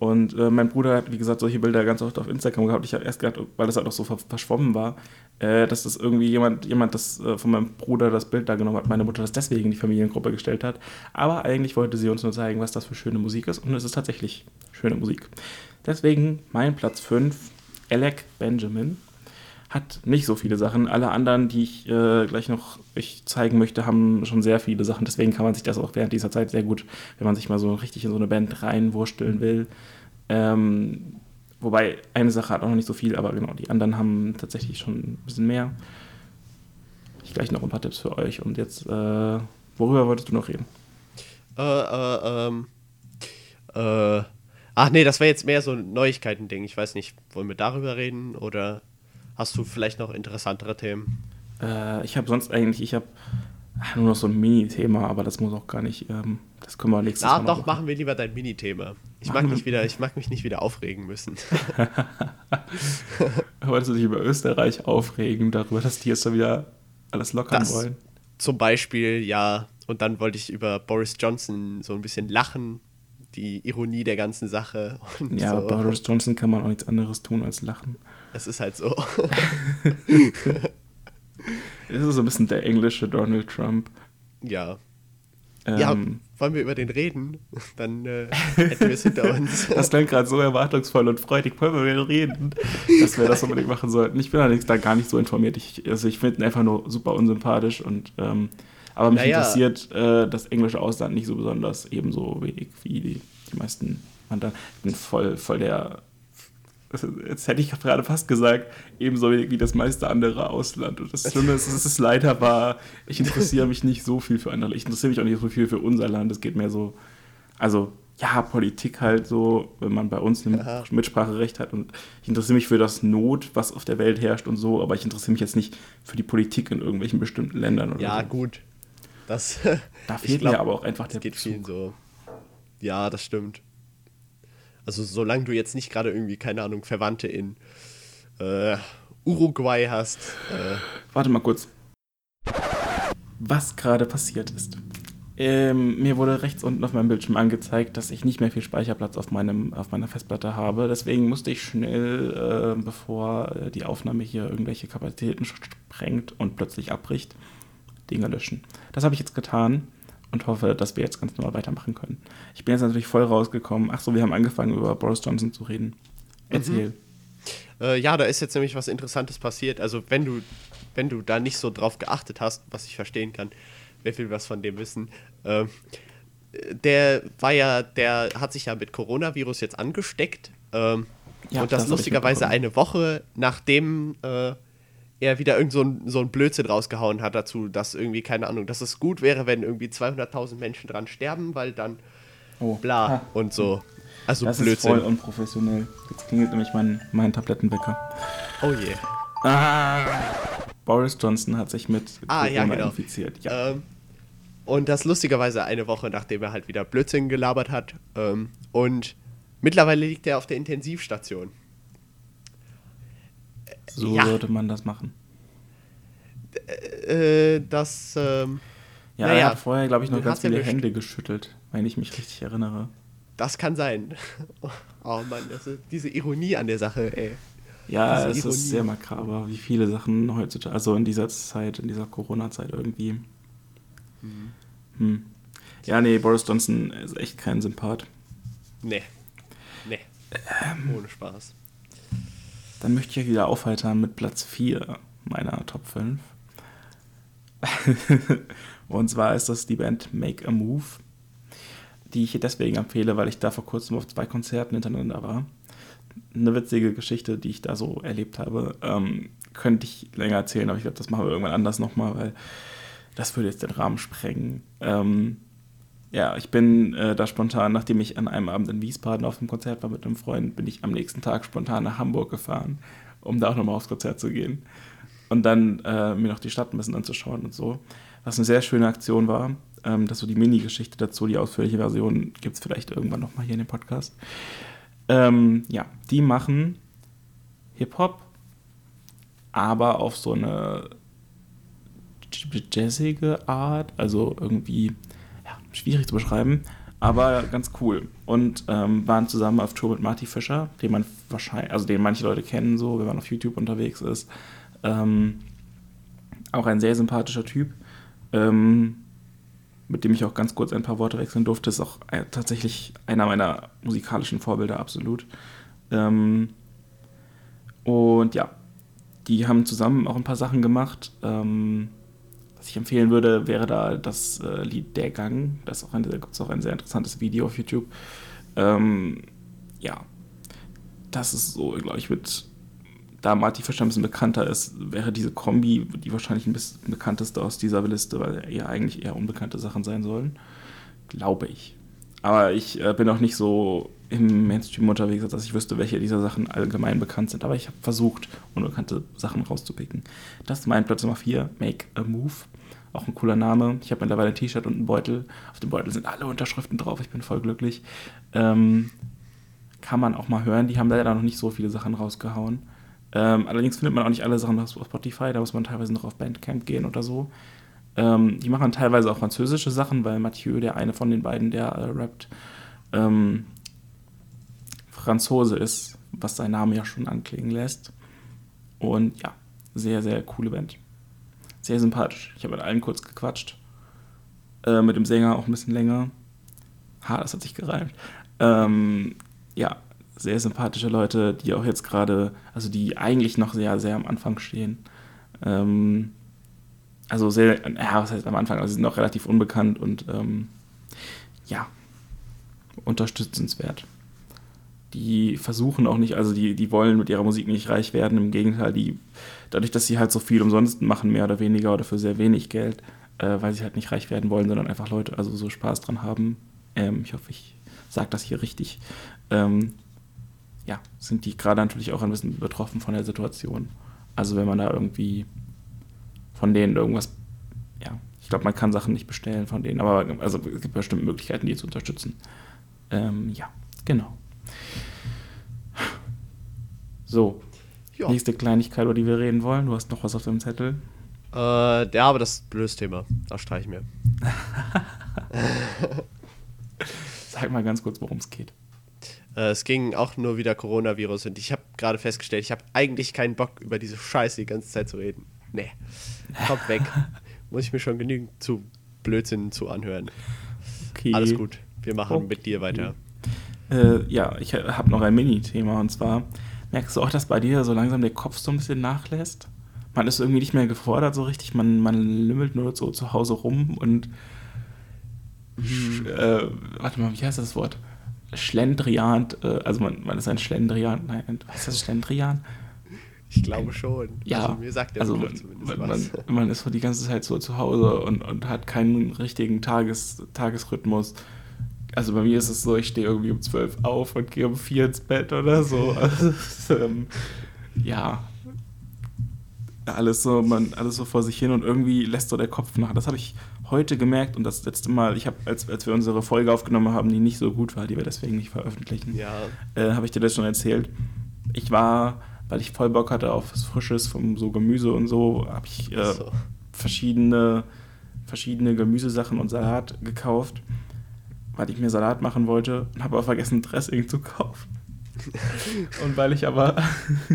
Und äh, mein Bruder hat, wie gesagt, solche Bilder ganz oft auf Instagram gehabt. Ich habe erst gedacht, weil das halt auch so ver verschwommen war, äh, dass das irgendwie jemand, jemand das äh, von meinem Bruder das Bild da genommen hat, meine Mutter das deswegen in die Familiengruppe gestellt hat. Aber eigentlich wollte sie uns nur zeigen, was das für schöne Musik ist. Und es ist tatsächlich schöne Musik. Deswegen mein Platz 5, Alec Benjamin. Hat nicht so viele Sachen. Alle anderen, die ich äh, gleich noch euch zeigen möchte, haben schon sehr viele Sachen. Deswegen kann man sich das auch während dieser Zeit sehr gut, wenn man sich mal so richtig in so eine Band reinwursteln will. Ähm, wobei eine Sache hat auch noch nicht so viel, aber genau, die anderen haben tatsächlich schon ein bisschen mehr. Ich gleich noch ein paar Tipps für euch. Und jetzt, äh, worüber wolltest du noch reden? Äh, äh, ähm. Äh. Ach nee, das wäre jetzt mehr so ein Neuigkeiten-Ding. Ich weiß nicht, wollen wir darüber reden oder hast du vielleicht noch interessantere Themen? Äh, ich habe sonst eigentlich, ich habe nur noch so ein Mini-Thema, aber das muss auch gar nicht, ähm, das können wir nächstes Ah, Mal noch doch, machen wir lieber dein Minithema. Ich mag, wieder, ich mag mich nicht wieder aufregen müssen. Wolltest du dich über Österreich aufregen, darüber, dass die jetzt da wieder alles lockern Das- wollen? Zum Beispiel, ja, und dann wollte ich über Boris Johnson so ein bisschen lachen, die Ironie der ganzen Sache. Ja, so. Boris Johnson kann man auch nichts anderes tun als lachen. Es ist halt so. Es ist so ein bisschen der englische Donald Trump. ja. ja, ähm, wollen wir über den reden? Dann äh, hätten wir es hinter uns. das klingt gerade so erwartungsvoll und freudig. Wollen wir über den reden? Dass wir das unbedingt machen sollten. Ich bin allerdings da gar nicht so informiert. Ich, also ich finde ihn einfach nur super unsympathisch und ähm, aber mich naja. interessiert äh, das englische Ausland nicht so besonders, ebenso wenig wie die, die meisten Mandanten. Ich bin voll, voll der jetzt hätte ich gerade fast gesagt, ebenso wie das meiste andere Ausland. Und das Schlimme ist, es ist leider wahr, ich interessiere mich nicht so viel für andere. Ich interessiere mich auch nicht so viel für unser Land. Es geht mehr so, also ja, Politik halt so, wenn man bei uns ein ja. Mitspracherecht hat. Und ich interessiere mich für das Not, was auf der Welt herrscht und so, aber ich interessiere mich jetzt nicht für die Politik in irgendwelchen bestimmten Ländern oder Ja, so. gut. Das, da fehlt glaub, mir aber auch einfach der geht Bezug. vielen so. Ja, das stimmt. Also solange du jetzt nicht gerade irgendwie, keine Ahnung, Verwandte in äh, Uruguay hast. Äh. Warte mal kurz. Was gerade passiert ist. Ähm, mir wurde rechts unten auf meinem Bildschirm angezeigt, dass ich nicht mehr viel Speicherplatz auf, meinem, auf meiner Festplatte habe. Deswegen musste ich schnell, äh, bevor äh, die Aufnahme hier irgendwelche Kapazitäten sprengt und plötzlich abbricht, Dinge löschen. Das habe ich jetzt getan und hoffe, dass wir jetzt ganz normal weitermachen können. Ich bin jetzt natürlich voll rausgekommen. Ach so, wir haben angefangen über Boris Johnson zu reden. Erzähl. Mhm. Äh, ja, da ist jetzt nämlich was Interessantes passiert. Also wenn du, wenn du da nicht so drauf geachtet hast, was ich verstehen kann, wer will was von dem wissen. Äh, der war ja, der hat sich ja mit Coronavirus jetzt angesteckt. Ähm, ja, und das, das lustigerweise eine Woche nachdem äh, er wieder irgend so ein, so ein Blödsinn rausgehauen hat dazu, dass irgendwie, keine Ahnung, dass es gut wäre, wenn irgendwie 200.000 Menschen dran sterben, weil dann oh. bla ha. und so. Also das Blödsinn. ist voll unprofessionell. Jetzt klingelt nämlich mein, mein Tablettenwecker. Oh je. Ah, Boris Johnson hat sich mit ah, Corona ja, genau. infiziert. Ja. Ähm, und das lustigerweise eine Woche, nachdem er halt wieder Blödsinn gelabert hat. Ähm, und mittlerweile liegt er auf der Intensivstation. So ja. sollte man das machen. Äh, das. Ähm, ja, naja, er hat vorher, glaube ich, noch ganz viele Hände geschüttelt, wenn ich mich richtig erinnere. Das kann sein. Oh Mann, diese Ironie an der Sache, ey. Ja, diese es Ironie. ist sehr makaber, wie viele Sachen heutzutage, also in dieser Zeit, in dieser Corona-Zeit irgendwie. Mhm. Hm. Ja, nee, Boris Johnson ist echt kein Sympath. Nee. Nee. Ähm, Ohne Spaß. Dann möchte ich euch wieder aufheitern mit Platz 4 meiner Top 5. und zwar ist das die Band Make a Move, die ich deswegen empfehle, weil ich da vor kurzem auf zwei Konzerten hintereinander war. Eine witzige Geschichte, die ich da so erlebt habe. Ähm, könnte ich länger erzählen, aber ich glaube, das machen wir irgendwann anders nochmal, weil das würde jetzt den Rahmen sprengen. Ähm, ja, ich bin äh, da spontan, nachdem ich an einem Abend in Wiesbaden auf dem Konzert war mit einem Freund, bin ich am nächsten Tag spontan nach Hamburg gefahren, um da auch nochmal aufs Konzert zu gehen. Und dann äh, mir noch die Stadt ein bisschen anzuschauen und so. Was eine sehr schöne Aktion war. Ähm, das so die Mini-Geschichte dazu, die ausführliche Version gibt es vielleicht irgendwann nochmal hier in dem Podcast. Ähm, ja, die machen Hip-Hop, aber auf so eine jazzige Art, also irgendwie schwierig zu beschreiben, aber ganz cool. Und ähm, waren zusammen auf Tour mit Marty Fischer, den man wahrscheinlich, also den manche Leute kennen, so, wenn man auf YouTube unterwegs ist. Ähm, auch ein sehr sympathischer Typ, ähm, mit dem ich auch ganz kurz ein paar Worte wechseln durfte. Ist auch äh, tatsächlich einer meiner musikalischen Vorbilder, absolut. Ähm, und ja, die haben zusammen auch ein paar Sachen gemacht. Ähm, was ich empfehlen würde, wäre da das äh, Lied Der Gang. Das da gibt es auch ein sehr interessantes Video auf YouTube. Ähm, ja, das ist so, glaube ich, mit, da Marty Fischer ein bisschen bekannter ist, wäre diese Kombi die wahrscheinlich ein bisschen bekannteste aus dieser Liste, weil ja eigentlich eher unbekannte Sachen sein sollen. Glaube ich. Aber ich äh, bin auch nicht so im Mainstream unterwegs, dass ich wüsste, welche dieser Sachen allgemein bekannt sind. Aber ich habe versucht, unbekannte Sachen rauszupicken. Das ist mein Platz Nummer 4, Make a Move. Auch ein cooler Name. Ich habe mittlerweile ein T-Shirt und einen Beutel. Auf dem Beutel sind alle Unterschriften drauf. Ich bin voll glücklich. Ähm, kann man auch mal hören. Die haben leider noch nicht so viele Sachen rausgehauen. Ähm, allerdings findet man auch nicht alle Sachen auf Spotify. Da muss man teilweise noch auf Bandcamp gehen oder so. Ähm, die machen teilweise auch französische Sachen, weil Mathieu, der eine von den beiden, der äh, rappt, ähm, Franzose ist, was sein Name ja schon anklingen lässt. Und ja, sehr, sehr coole Band. Sehr sympathisch. Ich habe mit allen kurz gequatscht. Äh, mit dem Sänger auch ein bisschen länger. Ha, das hat sich gereimt. Ähm, ja, sehr sympathische Leute, die auch jetzt gerade, also die eigentlich noch sehr, sehr am Anfang stehen. Ähm, also sehr, ja, was heißt am Anfang, also sie sind noch relativ unbekannt und ähm, ja, unterstützenswert. Die versuchen auch nicht, also die, die wollen mit ihrer Musik nicht reich werden, im Gegenteil, die, dadurch, dass sie halt so viel umsonst machen, mehr oder weniger oder für sehr wenig Geld, äh, weil sie halt nicht reich werden wollen, sondern einfach Leute also so Spaß dran haben. Ähm, ich hoffe, ich sage das hier richtig. Ähm, ja, sind die gerade natürlich auch ein bisschen betroffen von der Situation. Also wenn man da irgendwie von denen irgendwas, ja, ich glaube, man kann Sachen nicht bestellen von denen, aber also es gibt bestimmt Möglichkeiten, die zu unterstützen. Ähm, ja, genau. So, ja. nächste Kleinigkeit, über die wir reden wollen. Du hast noch was auf dem Zettel. Äh, ja, aber das ist ein blödes Thema. Das streiche ich mir. Sag mal ganz kurz, worum es geht. Äh, es ging auch nur wieder Coronavirus und ich habe gerade festgestellt, ich habe eigentlich keinen Bock, über diese Scheiße die ganze Zeit zu reden. Nee, kommt weg. Muss ich mir schon genügend zu Blödsinn zu anhören. Okay. Alles gut, wir machen okay. mit dir weiter. Äh, ja, ich habe noch ein Mini-Thema und zwar merkst du auch, dass bei dir so langsam der Kopf so ein bisschen nachlässt? Man ist irgendwie nicht mehr gefordert so richtig, man, man lümmelt nur so zu Hause rum und hm. äh, warte mal, wie heißt das Wort? Schlendrian, äh, also man, man ist ein Schlendrian, nein, was ist das Schlendrian? Ich glaube schon. Ja, also mir sagt der also man, man, man, man, ist so die ganze Zeit so zu Hause und, und hat keinen richtigen Tages, Tagesrhythmus. Also bei mir ist es so, ich stehe irgendwie um 12 auf und gehe um 4 ins Bett oder so. Also, ähm, ja, alles so, man, alles so vor sich hin und irgendwie lässt so der Kopf nach. Das habe ich heute gemerkt und das letzte Mal, ich habe, als, als wir unsere Folge aufgenommen haben, die nicht so gut war, die wir deswegen nicht veröffentlichen, ja. äh, habe ich dir das schon erzählt. Ich war, weil ich voll Bock hatte auf was Frisches, vom so Gemüse und so, habe ich äh, so. verschiedene, verschiedene Gemüsesachen und Salat gekauft, weil ich mir Salat machen wollte und habe aber vergessen, Dressing zu kaufen. und weil ich aber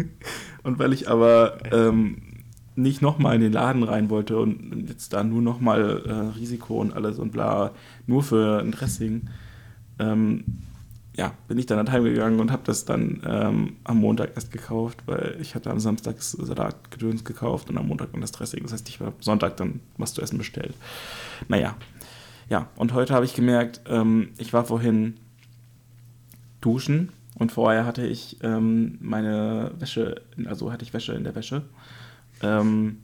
und weil ich aber ähm, nicht nochmal in den Laden rein wollte und jetzt da nur nochmal äh, Risiko und alles und bla, nur für ein Dressing, ähm, ja, bin ich dann an heimgegangen und habe das dann ähm, am Montag erst gekauft, weil ich hatte am Samstag Salatgedöns gekauft und am Montag dann das Dressing. Das heißt, ich war Sonntag dann was zu essen bestellt. Naja, ja, und heute habe ich gemerkt, ähm, ich war vorhin duschen und vorher hatte ich ähm, meine Wäsche, also hatte ich Wäsche in der Wäsche ähm,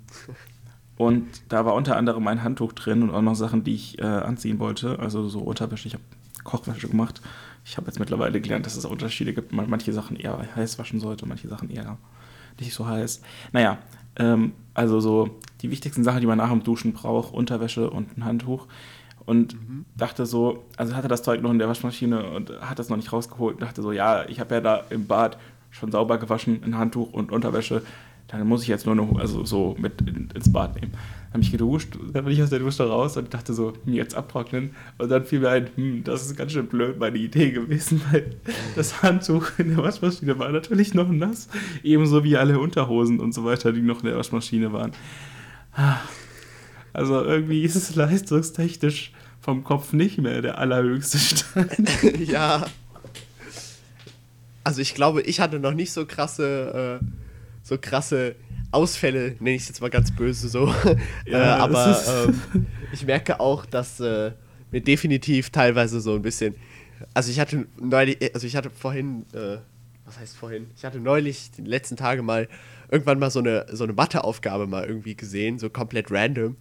und da war unter anderem ein Handtuch drin und auch noch Sachen, die ich äh, anziehen wollte. Also so Unterwäsche. Ich habe Kochwäsche gemacht. Ich habe jetzt mittlerweile gelernt, dass es Unterschiede gibt. Manche Sachen eher heiß waschen sollte, manche Sachen eher nicht so heiß. Naja, ähm, also so die wichtigsten Sachen, die man nach dem Duschen braucht, Unterwäsche und ein Handtuch. Und mhm. dachte so, also hatte das Zeug noch in der Waschmaschine und hat das noch nicht rausgeholt. Und dachte so, ja, ich habe ja da im Bad schon sauber gewaschen, ein Handtuch und Unterwäsche dann muss ich jetzt nur noch, also so mit in, ins Bad nehmen. Dann habe ich geduscht, dann bin ich aus der Dusche raus und dachte so, jetzt abtrocknen. Und dann fiel mir ein, hm, das ist ganz schön blöd meine Idee gewesen, weil das Handtuch in der Waschmaschine war natürlich noch nass. Ebenso wie alle Unterhosen und so weiter, die noch in der Waschmaschine waren. Also irgendwie ist es leistungstechnisch vom Kopf nicht mehr der allerhöchste Stand. ja. Also ich glaube, ich hatte noch nicht so krasse äh so krasse Ausfälle, nenne ich es jetzt mal ganz böse so. Ja, äh, aber ähm, ich merke auch, dass äh, mir definitiv teilweise so ein bisschen. Also ich hatte neulich, also ich hatte vorhin, äh, was heißt vorhin? Ich hatte neulich die letzten Tage mal irgendwann mal so eine, so eine Matheaufgabe mal irgendwie gesehen, so komplett random.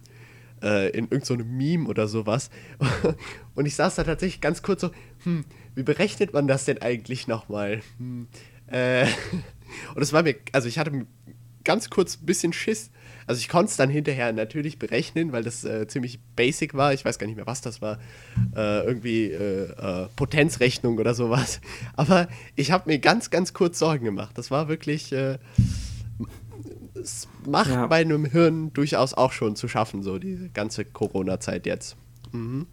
Äh, in irgendeinem so Meme oder sowas. Und ich saß da tatsächlich ganz kurz so, hm, wie berechnet man das denn eigentlich nochmal? Hm, äh, und es war mir, also ich hatte ganz kurz ein bisschen Schiss. Also ich konnte es dann hinterher natürlich berechnen, weil das äh, ziemlich basic war. Ich weiß gar nicht mehr, was das war. Äh, irgendwie äh, äh Potenzrechnung oder sowas. Aber ich habe mir ganz, ganz kurz Sorgen gemacht. Das war wirklich, äh, es macht ja. meinem Hirn durchaus auch schon zu schaffen, so die ganze Corona-Zeit jetzt. Mhm.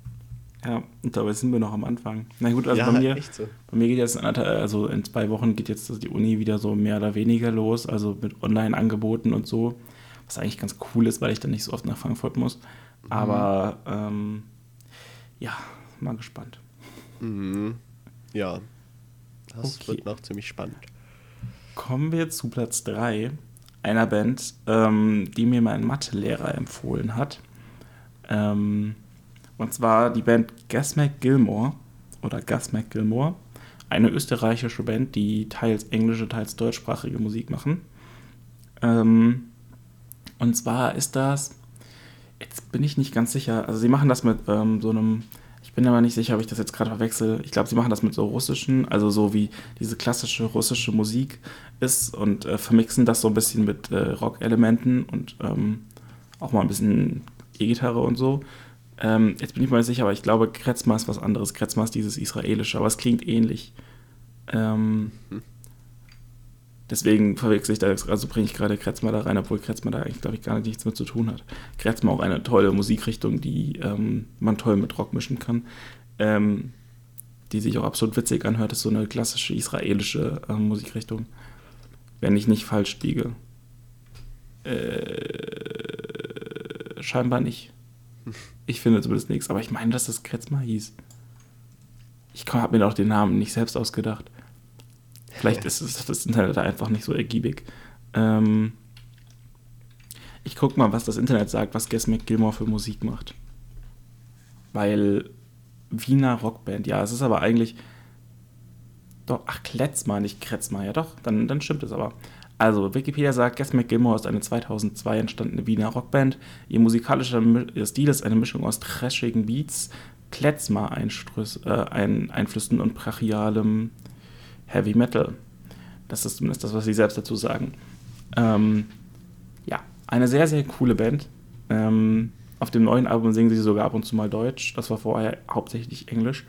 Ja, und dabei sind wir noch am Anfang. Na gut, also ja, bei, mir, so. bei mir geht jetzt, also in zwei Wochen geht jetzt die Uni wieder so mehr oder weniger los, also mit Online-Angeboten und so, was eigentlich ganz cool ist, weil ich dann nicht so oft nach Frankfurt muss. Mhm. Aber ähm, ja, mal gespannt. Mhm. Ja, das Okay. wird noch ziemlich spannend. Kommen wir zu Platz 3 einer Band, ähm, die mir mein Mathelehrer empfohlen hat. Ähm, und zwar die Band Gas McGilmore oder Gus McGilmore. Eine österreichische Band, die teils englische, teils deutschsprachige Musik machen. Ähm, und zwar ist das, jetzt bin ich nicht ganz sicher, also sie machen das mit ähm, so einem, bin aber nicht sicher, ob ich das jetzt gerade verwechsel. Ich glaube, sie machen das mit so russischen, also so wie diese klassische russische Musik ist und äh, vermixen das so ein bisschen mit äh, Rock-Elementen und ähm, auch mal ein bisschen E-Gitarre und so. Ähm, jetzt bin ich nicht sicher, aber ich glaube, Kretzma ist was anderes. Kretzma ist dieses israelische, aber es klingt ähnlich. Ähm, deswegen verwechsel ich da, also bringe ich gerade Kretzma da rein, obwohl Kretzma da eigentlich, glaube ich, gar nichts mit zu tun hat. Kretzma auch eine tolle Musikrichtung, die ähm, man toll mit Rock mischen kann. Ähm, die sich auch absolut witzig anhört, ist so eine klassische israelische ähm, Musikrichtung. Wenn ich nicht falsch liege. Äh, scheinbar nicht. Ich finde zumindest nichts, aber ich meine, dass das Kretzma hieß. Ich habe mir auch den Namen nicht selbst ausgedacht. Vielleicht ist es das Internet da einfach nicht so ergiebig. Ähm, ich guck mal, was das Internet sagt, was Guess McGilmore für Musik macht. Weil Wiener Rockband, ja, es ist aber eigentlich. Doch, ach, Kletzma, nicht Kretzma, ja doch, dann, dann stimmt es aber. Also, Wikipedia sagt, Guess McGilmore ist eine 2002 entstandene Wiener Rockband. Ihr musikalischer Stil ist eine Mischung aus trashigen Beats, Kletzma-Einflüssen äh, ein, und brachialem Heavy Metal. Das ist zumindest das, was sie selbst dazu sagen. Ähm, ja, eine sehr, sehr coole Band. Ähm, auf dem neuen Album singen sie sogar ab und zu mal Deutsch. Das war vorher hauptsächlich Englisch.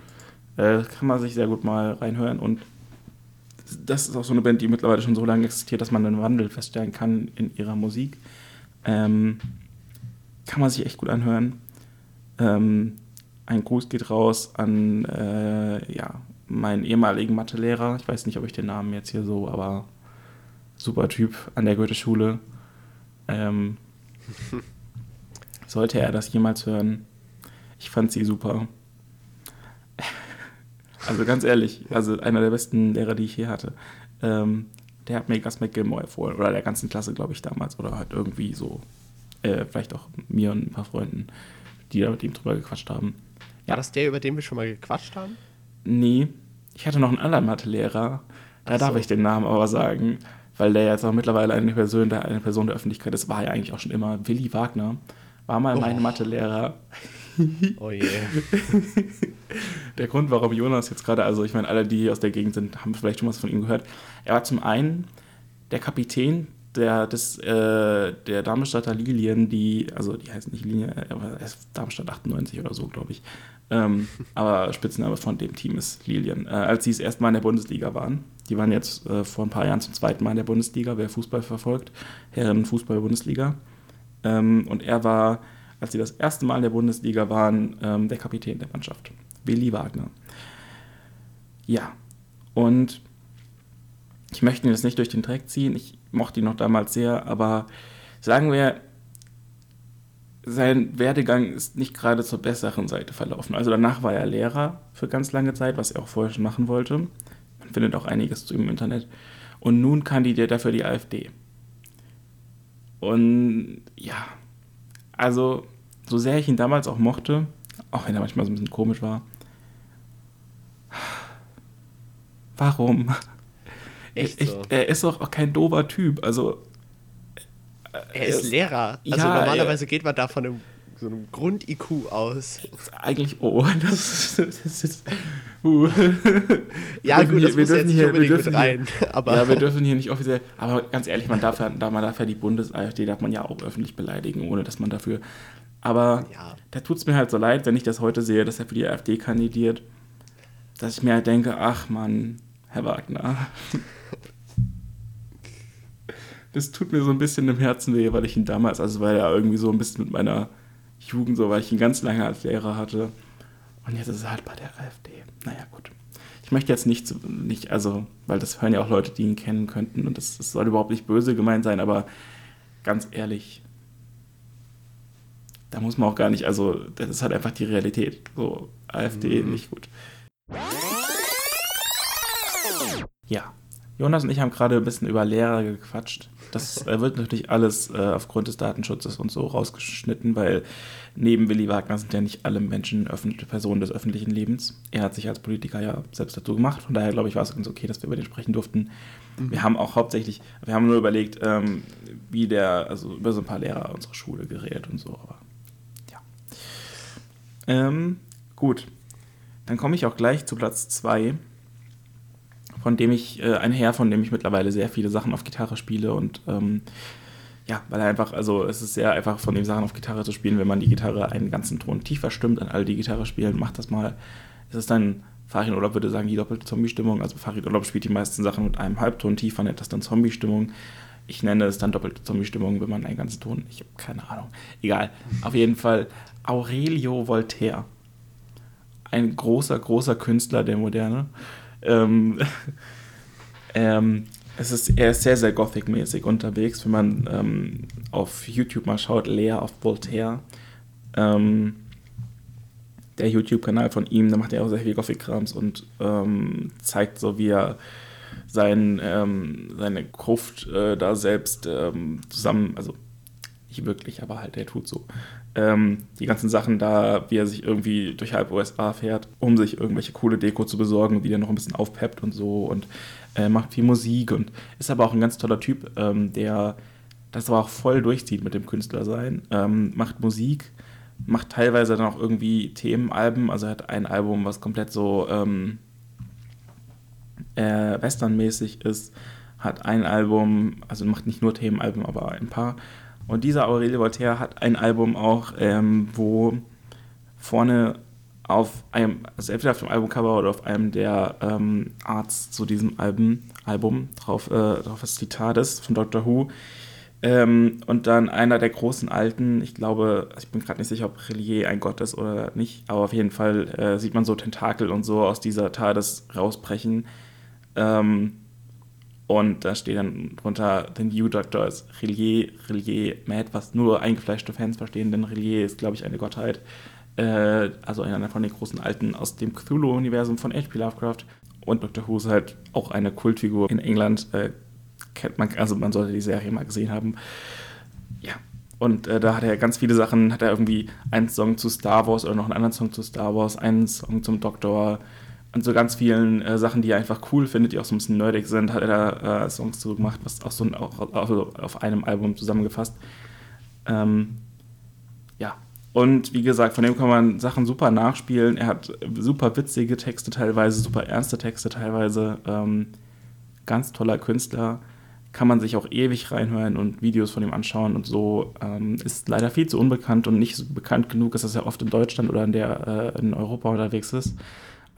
Äh, kann man sich sehr gut mal reinhören. Und das ist auch so eine Band, die mittlerweile schon so lange existiert, dass man einen Wandel feststellen kann in ihrer Musik. Ähm, kann man sich echt gut anhören. Ähm, ein Gruß geht raus an äh, ja, meinen ehemaligen Mathelehrer. Ich weiß nicht, ob ich den Namen jetzt hier so, aber super Typ an der Goethe-Schule. Ähm, sollte er das jemals hören, ich fand sie super. Also ganz ehrlich, also einer der besten Lehrer, die ich je hatte. Ähm, der hat mir Gus McGilmore empfohlen, oder der ganzen Klasse, glaube ich, damals, oder halt irgendwie so, äh, vielleicht auch mir und ein paar Freunden, die da mit ihm drüber gequatscht haben. War das der, über den wir schon mal gequatscht haben? Nee, ich hatte noch einen anderen Mathelehrer, da Ach darf so. ich den Namen aber sagen, weil der jetzt auch mittlerweile eine Person, der, eine Person der Öffentlichkeit ist, war ja eigentlich auch schon immer. Willi Wagner war mal mein Oh. Mathelehrer. Oh je. Der Grund, warum Jonas jetzt gerade, also ich meine, alle, die hier aus der Gegend sind, haben vielleicht schon was von ihm gehört. Er war zum einen der Kapitän der, des, äh, der Darmstadter Lilien, die, also die heißt nicht Linie, aber er Darmstadt 98 oder so, glaube ich. Ähm, aber Spitzname von dem Team ist Lilien. Äh, als sie es erstmal in der Bundesliga waren, die waren jetzt äh, vor ein paar Jahren zum zweiten Mal in der Bundesliga, wer Fußball verfolgt, Herren-Fußball-Bundesliga. Ähm, und er war, als sie das erste Mal in der Bundesliga waren, ähm, der Kapitän der Mannschaft. Willi Wagner. Ja, und ich möchte ihn jetzt nicht durch den Dreck ziehen. Ich mochte ihn noch damals sehr, aber sagen wir, sein Werdegang ist nicht gerade zur besseren Seite verlaufen. Also danach war er Lehrer für ganz lange Zeit, was er auch vorher schon machen wollte. Man findet auch einiges zu ihm im Internet. Und nun kandidiert er für die AfD. Und ja, also so sehr ich ihn damals auch mochte, auch wenn er manchmal so ein bisschen komisch war, warum? Echt Ich- so. er ist doch auch kein dober Typ. Also Er ist Lehrer. Also Ja, normalerweise geht man da von einem, so einem Grund-IQ aus. eigentlich, oh, das, das ist. Uh. Ja, Wir gut, das hier- wir muss dürfen jetzt hier- wir unbedingt mit dürfen rein. Aber ja, wir dürfen hier nicht offiziell. Aber ganz ehrlich, man darf ja, da man darf ja die Bundes-AfD darf man ja auch öffentlich beleidigen, ohne dass man dafür. Aber Ja. da tut es mir halt so leid, wenn ich das heute sehe, dass er für die AfD kandidiert, dass ich mir halt denke, ach Mann, Herr Wagner. Das tut mir so ein bisschen im Herzen weh, weil ich ihn damals, also weil er irgendwie so ein bisschen mit meiner Jugend, so weil ich ihn ganz lange als Lehrer hatte. Und jetzt ist er halt bei der AfD. Naja, gut. Ich möchte jetzt nicht, nicht, also, weil das hören ja auch Leute, die ihn kennen könnten und das, das soll überhaupt nicht böse gemeint sein, aber ganz ehrlich, da muss man auch gar nicht, also, das ist halt einfach die Realität. So, AfD mhm. nicht gut. Ja, Jonas und ich haben gerade ein bisschen über Lehrer gequatscht. Das äh, wird natürlich alles äh, aufgrund des Datenschutzes und so rausgeschnitten, weil neben Willy Wagner sind ja nicht alle Menschen öffentliche Personen des öffentlichen Lebens. Er hat sich als Politiker ja selbst dazu gemacht. Von daher glaube ich, war es ganz okay, dass wir über den sprechen durften. Mhm. Wir haben auch hauptsächlich, wir haben nur überlegt, ähm, wie der, also über so ein paar Lehrer unserer Schule geredet und so. Aber ja. Ähm, gut. Dann komme ich auch gleich zu Platz 2 von dem ich, äh, ein Herr, von dem ich mittlerweile sehr viele Sachen auf Gitarre spiele und ähm, ja, weil er einfach, also es ist sehr einfach von dem Sachen auf Gitarre zu spielen, wenn man die Gitarre einen ganzen Ton tiefer stimmt, an alle, die Gitarre spielen, macht das mal. Es ist dann, Farin Urlaub würde sagen, die doppelte Zombie-Stimmung, also Farin Urlaub spielt die meisten Sachen mit einem Halbton tiefer, nennt das dann Zombie-Stimmung. Ich nenne es dann doppelte Zombie-Stimmung, wenn man einen ganzen Ton, ich habe keine Ahnung, egal. Auf jeden Fall Aurelio Voltaire. Ein großer, großer Künstler der Moderne. Ähm, ähm, es ist, er ist sehr, sehr Gothic-mäßig unterwegs. Wenn man ähm, auf YouTube mal schaut, Lea auf Voltaire, ähm, der YouTube-Kanal von ihm, da macht er auch sehr viel Gothic-Krams und ähm, zeigt so, wie er sein, ähm, seine Gruft äh, da selbst ähm, zusammen, also nicht wirklich, aber halt, er tut so. Ähm, die ganzen Sachen da, wie er sich irgendwie durch halb USA fährt, um sich irgendwelche coole Deko zu besorgen, die er noch ein bisschen aufpeppt und so und äh, macht viel Musik und ist aber auch ein ganz toller Typ, ähm, der das aber auch voll durchzieht mit dem Künstlersein, ähm, macht Musik, macht teilweise dann auch irgendwie Themenalben, also er hat ein Album, was komplett so ähm, äh, westernmäßig ist, hat ein Album, also macht nicht nur Themenalben, aber ein paar und dieser Aurelie Voltaire hat ein Album auch, ähm, wo vorne auf einem, also entweder auf dem Albumcover oder auf einem der ähm, Arts zu diesem Album, Album drauf, äh, drauf ist die TARDIS von Doctor Who. Ähm, und dann einer der großen Alten, ich glaube, ich bin gerade nicht sicher, ob Relier ein Gott ist oder nicht, aber auf jeden Fall äh, sieht man so Tentakel und so aus dieser TARDIS rausbrechen. Ähm, und da steht dann drunter, The New Doctor ist Relier, Relier Mad, was nur eingefleischte Fans verstehen, denn Relier ist, glaube ich, eine Gottheit. Äh, also einer von den großen Alten aus dem Cthulhu-Universum von H.P. Lovecraft. Und Doctor Who ist halt auch eine Kultfigur in England. Äh, kennt man, also man sollte die Serie mal gesehen haben. Ja. Und äh, da hat er ganz viele Sachen, hat er irgendwie einen Song zu Star Wars oder noch einen anderen Song zu Star Wars, einen Song zum Doktor, und so ganz vielen äh, Sachen, die er einfach cool findet, die auch so ein bisschen nerdig sind, hat er da äh, Songs zu gemacht, was auch so ein, auch, auch auf einem Album zusammengefasst. Ähm, ja. Und wie gesagt, von dem kann man Sachen super nachspielen. Er hat super witzige Texte teilweise, super ernste Texte teilweise. Ähm, ganz toller Künstler. Kann man sich auch ewig reinhören und Videos von ihm anschauen und so. Ähm, ist leider viel zu unbekannt und nicht so bekannt genug, dass er oft in Deutschland oder in, der, äh, in Europa unterwegs ist.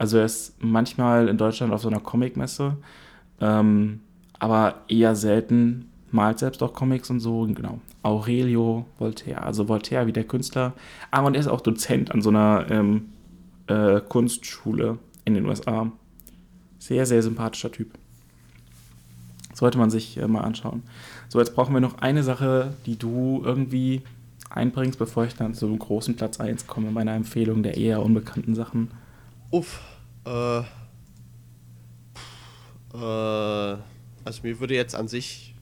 Also er ist manchmal in Deutschland auf so einer Comicmesse, ähm, aber eher selten, malt selbst auch Comics und so, genau. Aurelio Voltaire, also Voltaire wie der Künstler. Ah, und er ist auch Dozent an so einer ähm, äh, Kunstschule in den USA. Sehr, sehr sympathischer Typ. Sollte man sich äh, mal anschauen. So, jetzt brauchen wir noch eine Sache, die du irgendwie einbringst, bevor ich dann zum großen Platz 1 komme, meiner Empfehlung der eher unbekannten Sachen. Uff. Äh, äh, also mir würde jetzt an sich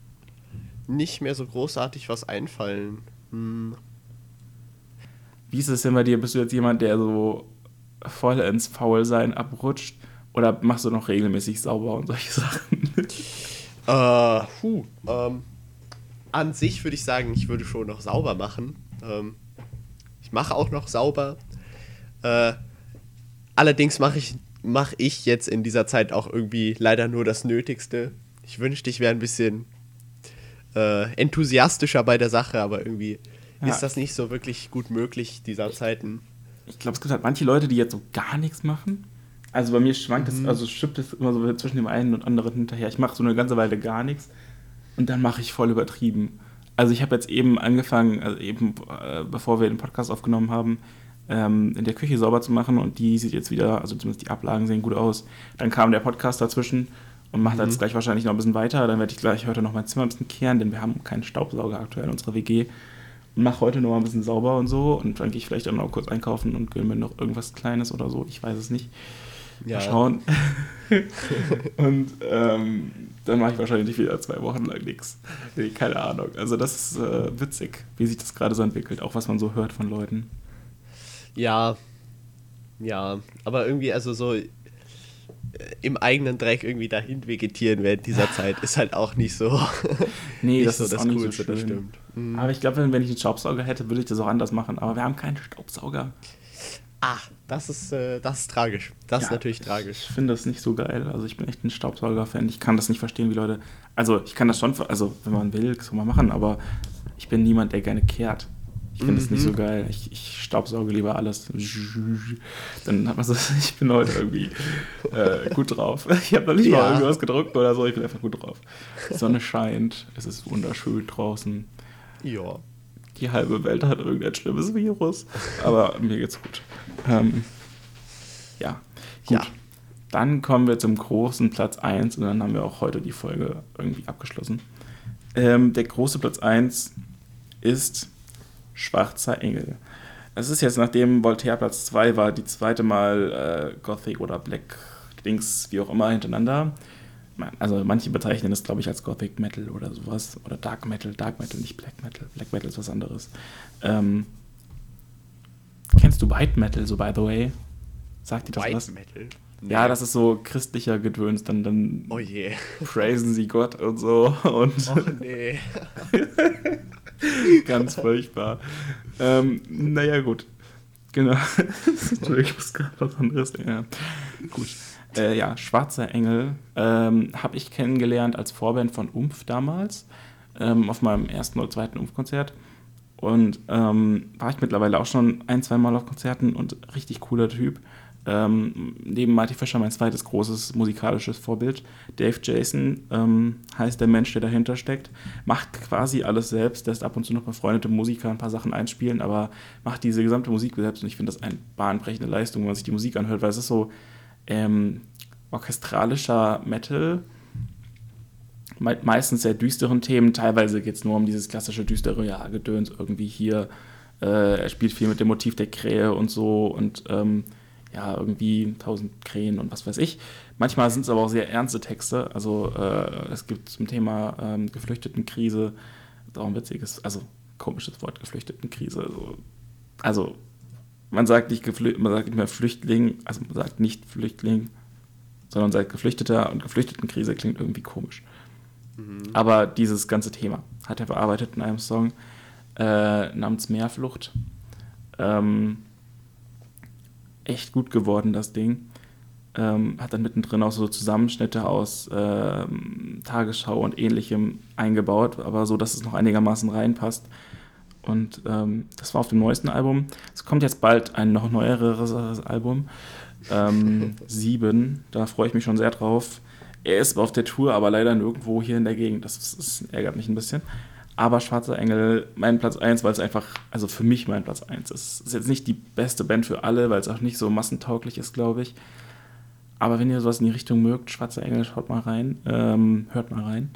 nicht mehr so großartig was einfallen. Hm. Wie ist es denn bei dir? Bist du jetzt jemand, der so voll ins Faulsein abrutscht? Oder machst du noch regelmäßig sauber und solche Sachen? äh, puh, ähm, an sich würde ich sagen, ich würde schon noch sauber machen. Ähm, ich mache auch noch sauber. Äh, allerdings mache ich mache ich jetzt in dieser Zeit auch irgendwie leider nur das Nötigste. Ich wünschte, ich wäre ein bisschen äh, enthusiastischer bei der Sache, aber irgendwie ja. ist das nicht so wirklich gut möglich dieser Zeiten. Ich glaube, es gibt halt manche Leute, die jetzt so gar nichts machen. Also bei mir schwankt mhm. es, also schippt es immer so zwischen dem einen und anderen hinterher. Ich mache so eine ganze Weile gar nichts und dann mache ich voll übertrieben. Also ich habe jetzt eben angefangen, also eben äh, bevor wir den Podcast aufgenommen haben, ähm, in der Küche sauber zu machen und die sieht jetzt wieder, also zumindest die Ablagen sehen gut aus. Dann kam der Podcast dazwischen und macht mhm. jetzt gleich wahrscheinlich noch ein bisschen weiter. Dann werde ich gleich heute noch mein Zimmer ein bisschen kehren, denn wir haben keinen Staubsauger aktuell in unserer WG. mache heute noch mal ein bisschen sauber und so und dann gehe ich vielleicht auch noch kurz einkaufen und gönne mir noch irgendwas Kleines oder so. Ich weiß es nicht. Ja. Mal schauen. und ähm, dann mache ich wahrscheinlich wieder zwei Wochen lang nichts. Keine Ahnung. Also das ist äh, witzig, wie sich das gerade so entwickelt, auch was man so hört von Leuten. Ja, ja, aber irgendwie, also so äh, im eigenen Dreck irgendwie dahin vegetieren während dieser Zeit ist halt auch nicht so. nee, nicht das so ist das auch nicht so schön. das stimmt. Mhm. Aber ich glaube, wenn, wenn ich einen Staubsauger hätte, würde ich das auch anders machen. Aber wir haben keinen Staubsauger. Ah, das ist, äh, das ist tragisch. Das ja, ist natürlich tragisch. Ich finde das nicht so geil. Also ich bin echt ein Staubsauger-Fan. Ich kann das nicht verstehen, wie Leute. Also ich kann das schon, also wenn man will, kann man machen, aber ich bin niemand, der gerne kehrt. Ich finde es mhm. nicht so mhm. geil. Ich, ich staubsauge lieber alles. Dann hat man so, ich bin heute irgendwie äh, gut drauf. Ich habe noch nicht ja. mal irgendwas gedruckt oder so, ich bin einfach gut drauf. Die Sonne scheint, es ist wunderschön draußen. Ja. Die halbe Welt hat irgendein schlimmes Virus, aber mir geht's gut. Ähm, ja, gut. Ja. Dann kommen wir zum großen Platz 1 und dann haben wir auch heute die Folge irgendwie abgeschlossen. Ähm, der große Platz 1 ist Schwarzer Engel. Es ist jetzt, nachdem Voltaire Platz 2 war, die zweite Mal äh, Gothic oder Black Dings, wie auch immer, hintereinander. Also manche bezeichnen es, glaube ich, als Gothic Metal oder sowas. Oder Dark Metal, Dark Metal, nicht Black Metal. Black Metal ist was anderes. Ähm, kennst du White Metal, so by the way? Sagt dir das White was? Metal? Nee. Ja, das ist so christlicher Gedöns, dann, dann oh je. praisen sie Gott und so. Und oh nee. Ganz furchtbar. Ähm, naja, gut. Genau. ich muss gerade was anderes. Ja. Gut. Äh, ja, Schwarzer Engel ähm, habe ich kennengelernt als Vorband von Umf damals, ähm, auf meinem ersten oder zweiten Umf-Konzert. Und ähm, war ich mittlerweile auch schon ein, zwei Mal auf Konzerten und richtig cooler Typ. Ähm, neben Marty Fischer mein zweites großes musikalisches Vorbild. Dave Jason ähm, heißt der Mensch, der dahinter steckt. Macht quasi alles selbst, lässt ab und zu noch befreundete Musiker ein paar Sachen einspielen, aber macht diese gesamte Musik selbst und ich finde das eine bahnbrechende Leistung, wenn man sich die Musik anhört, weil es ist so ähm, orchestralischer Metal, meistens sehr düsteren Themen. Teilweise geht es nur um dieses klassische düstere, ja, Gedöns irgendwie hier. Äh, er spielt viel mit dem Motiv der Krähe und so und ähm, ja, irgendwie tausend Krähen und was weiß ich. Manchmal sind es aber auch sehr ernste Texte. Also äh, es gibt zum Thema ähm, Geflüchtetenkrise, auch ein witziges, also komisches Wort, Geflüchtetenkrise. Also, also man sagt nicht man sagt nicht mehr Flüchtling, also man sagt nicht Flüchtling, sondern sagt Geflüchteter und Geflüchtetenkrise klingt irgendwie komisch. Mhm. Aber dieses ganze Thema hat er bearbeitet in einem Song äh, namens Meerflucht. Ähm, echt gut geworden, das Ding. Ähm, hat dann mittendrin auch so Zusammenschnitte aus ähm, Tagesschau und ähnlichem eingebaut, aber so, dass es noch einigermaßen reinpasst. Und ähm, das war auf dem neuesten Album. Es kommt jetzt bald ein noch neueres Album. Ähm, sieben, da freue ich mich schon sehr drauf. Er ist auf der Tour, aber leider nirgendwo hier in der Gegend. Das, das ärgert mich ein bisschen. Aber Schwarzer Engel, mein Platz 1, weil es einfach, also für mich mein Platz 1 ist. Ist jetzt nicht die beste Band für alle, weil es auch nicht so massentauglich ist, glaube ich. Aber wenn ihr sowas in die Richtung mögt, Schwarzer Engel, schaut mal rein, ähm, hört mal rein.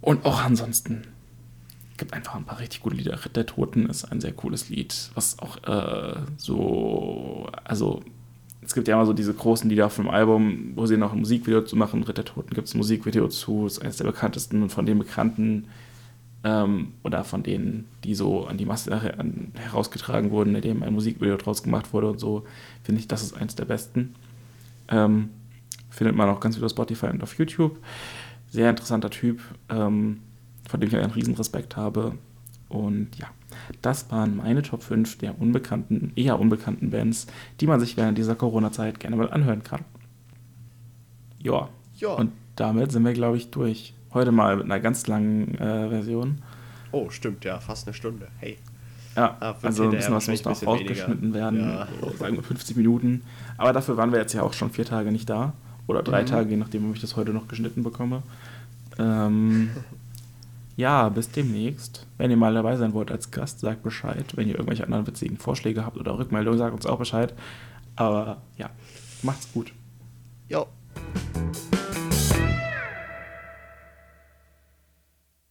Und auch ansonsten gibt einfach ein paar richtig gute Lieder. Ritt der Toten ist ein sehr cooles Lied, was auch äh, so, also es gibt ja immer so diese großen Lieder vom Album, wo sie noch ein Musikvideo zu machen. Ritter Toten gibt es ein Musikvideo zu, ist eines der bekanntesten und von den bekannten ähm, oder von denen, die so an die Masse herausgetragen wurden, in dem ein Musikvideo draus gemacht wurde und so, finde ich, das ist eines der besten. Ähm, findet man auch ganz viel auf Spotify und auf YouTube. Sehr interessanter Typ, ähm, von dem ich einen riesen Respekt habe. Und ja, das waren meine Top 5 der unbekannten, eher unbekannten Bands, die man sich während dieser Corona-Zeit gerne mal anhören kann. Ja. ja. Und damit sind wir, glaube ich, durch. Heute mal mit einer ganz langen äh, Version. Oh, stimmt, ja, fast eine Stunde. Hey. Ja, ah, also ein bisschen was muss noch rausgeschnitten werden. Ja. sagen wir 50 Minuten. Aber dafür waren wir jetzt ja auch schon vier Tage nicht da. Oder drei mhm. Tage, je nachdem, ob ich das heute noch geschnitten bekomme. Ähm, ja, bis demnächst. Wenn ihr mal dabei sein wollt als Gast, sagt Bescheid. Wenn ihr irgendwelche anderen witzigen Vorschläge habt oder Rückmeldungen, sagt uns auch Bescheid. Aber ja, macht's gut. Jo.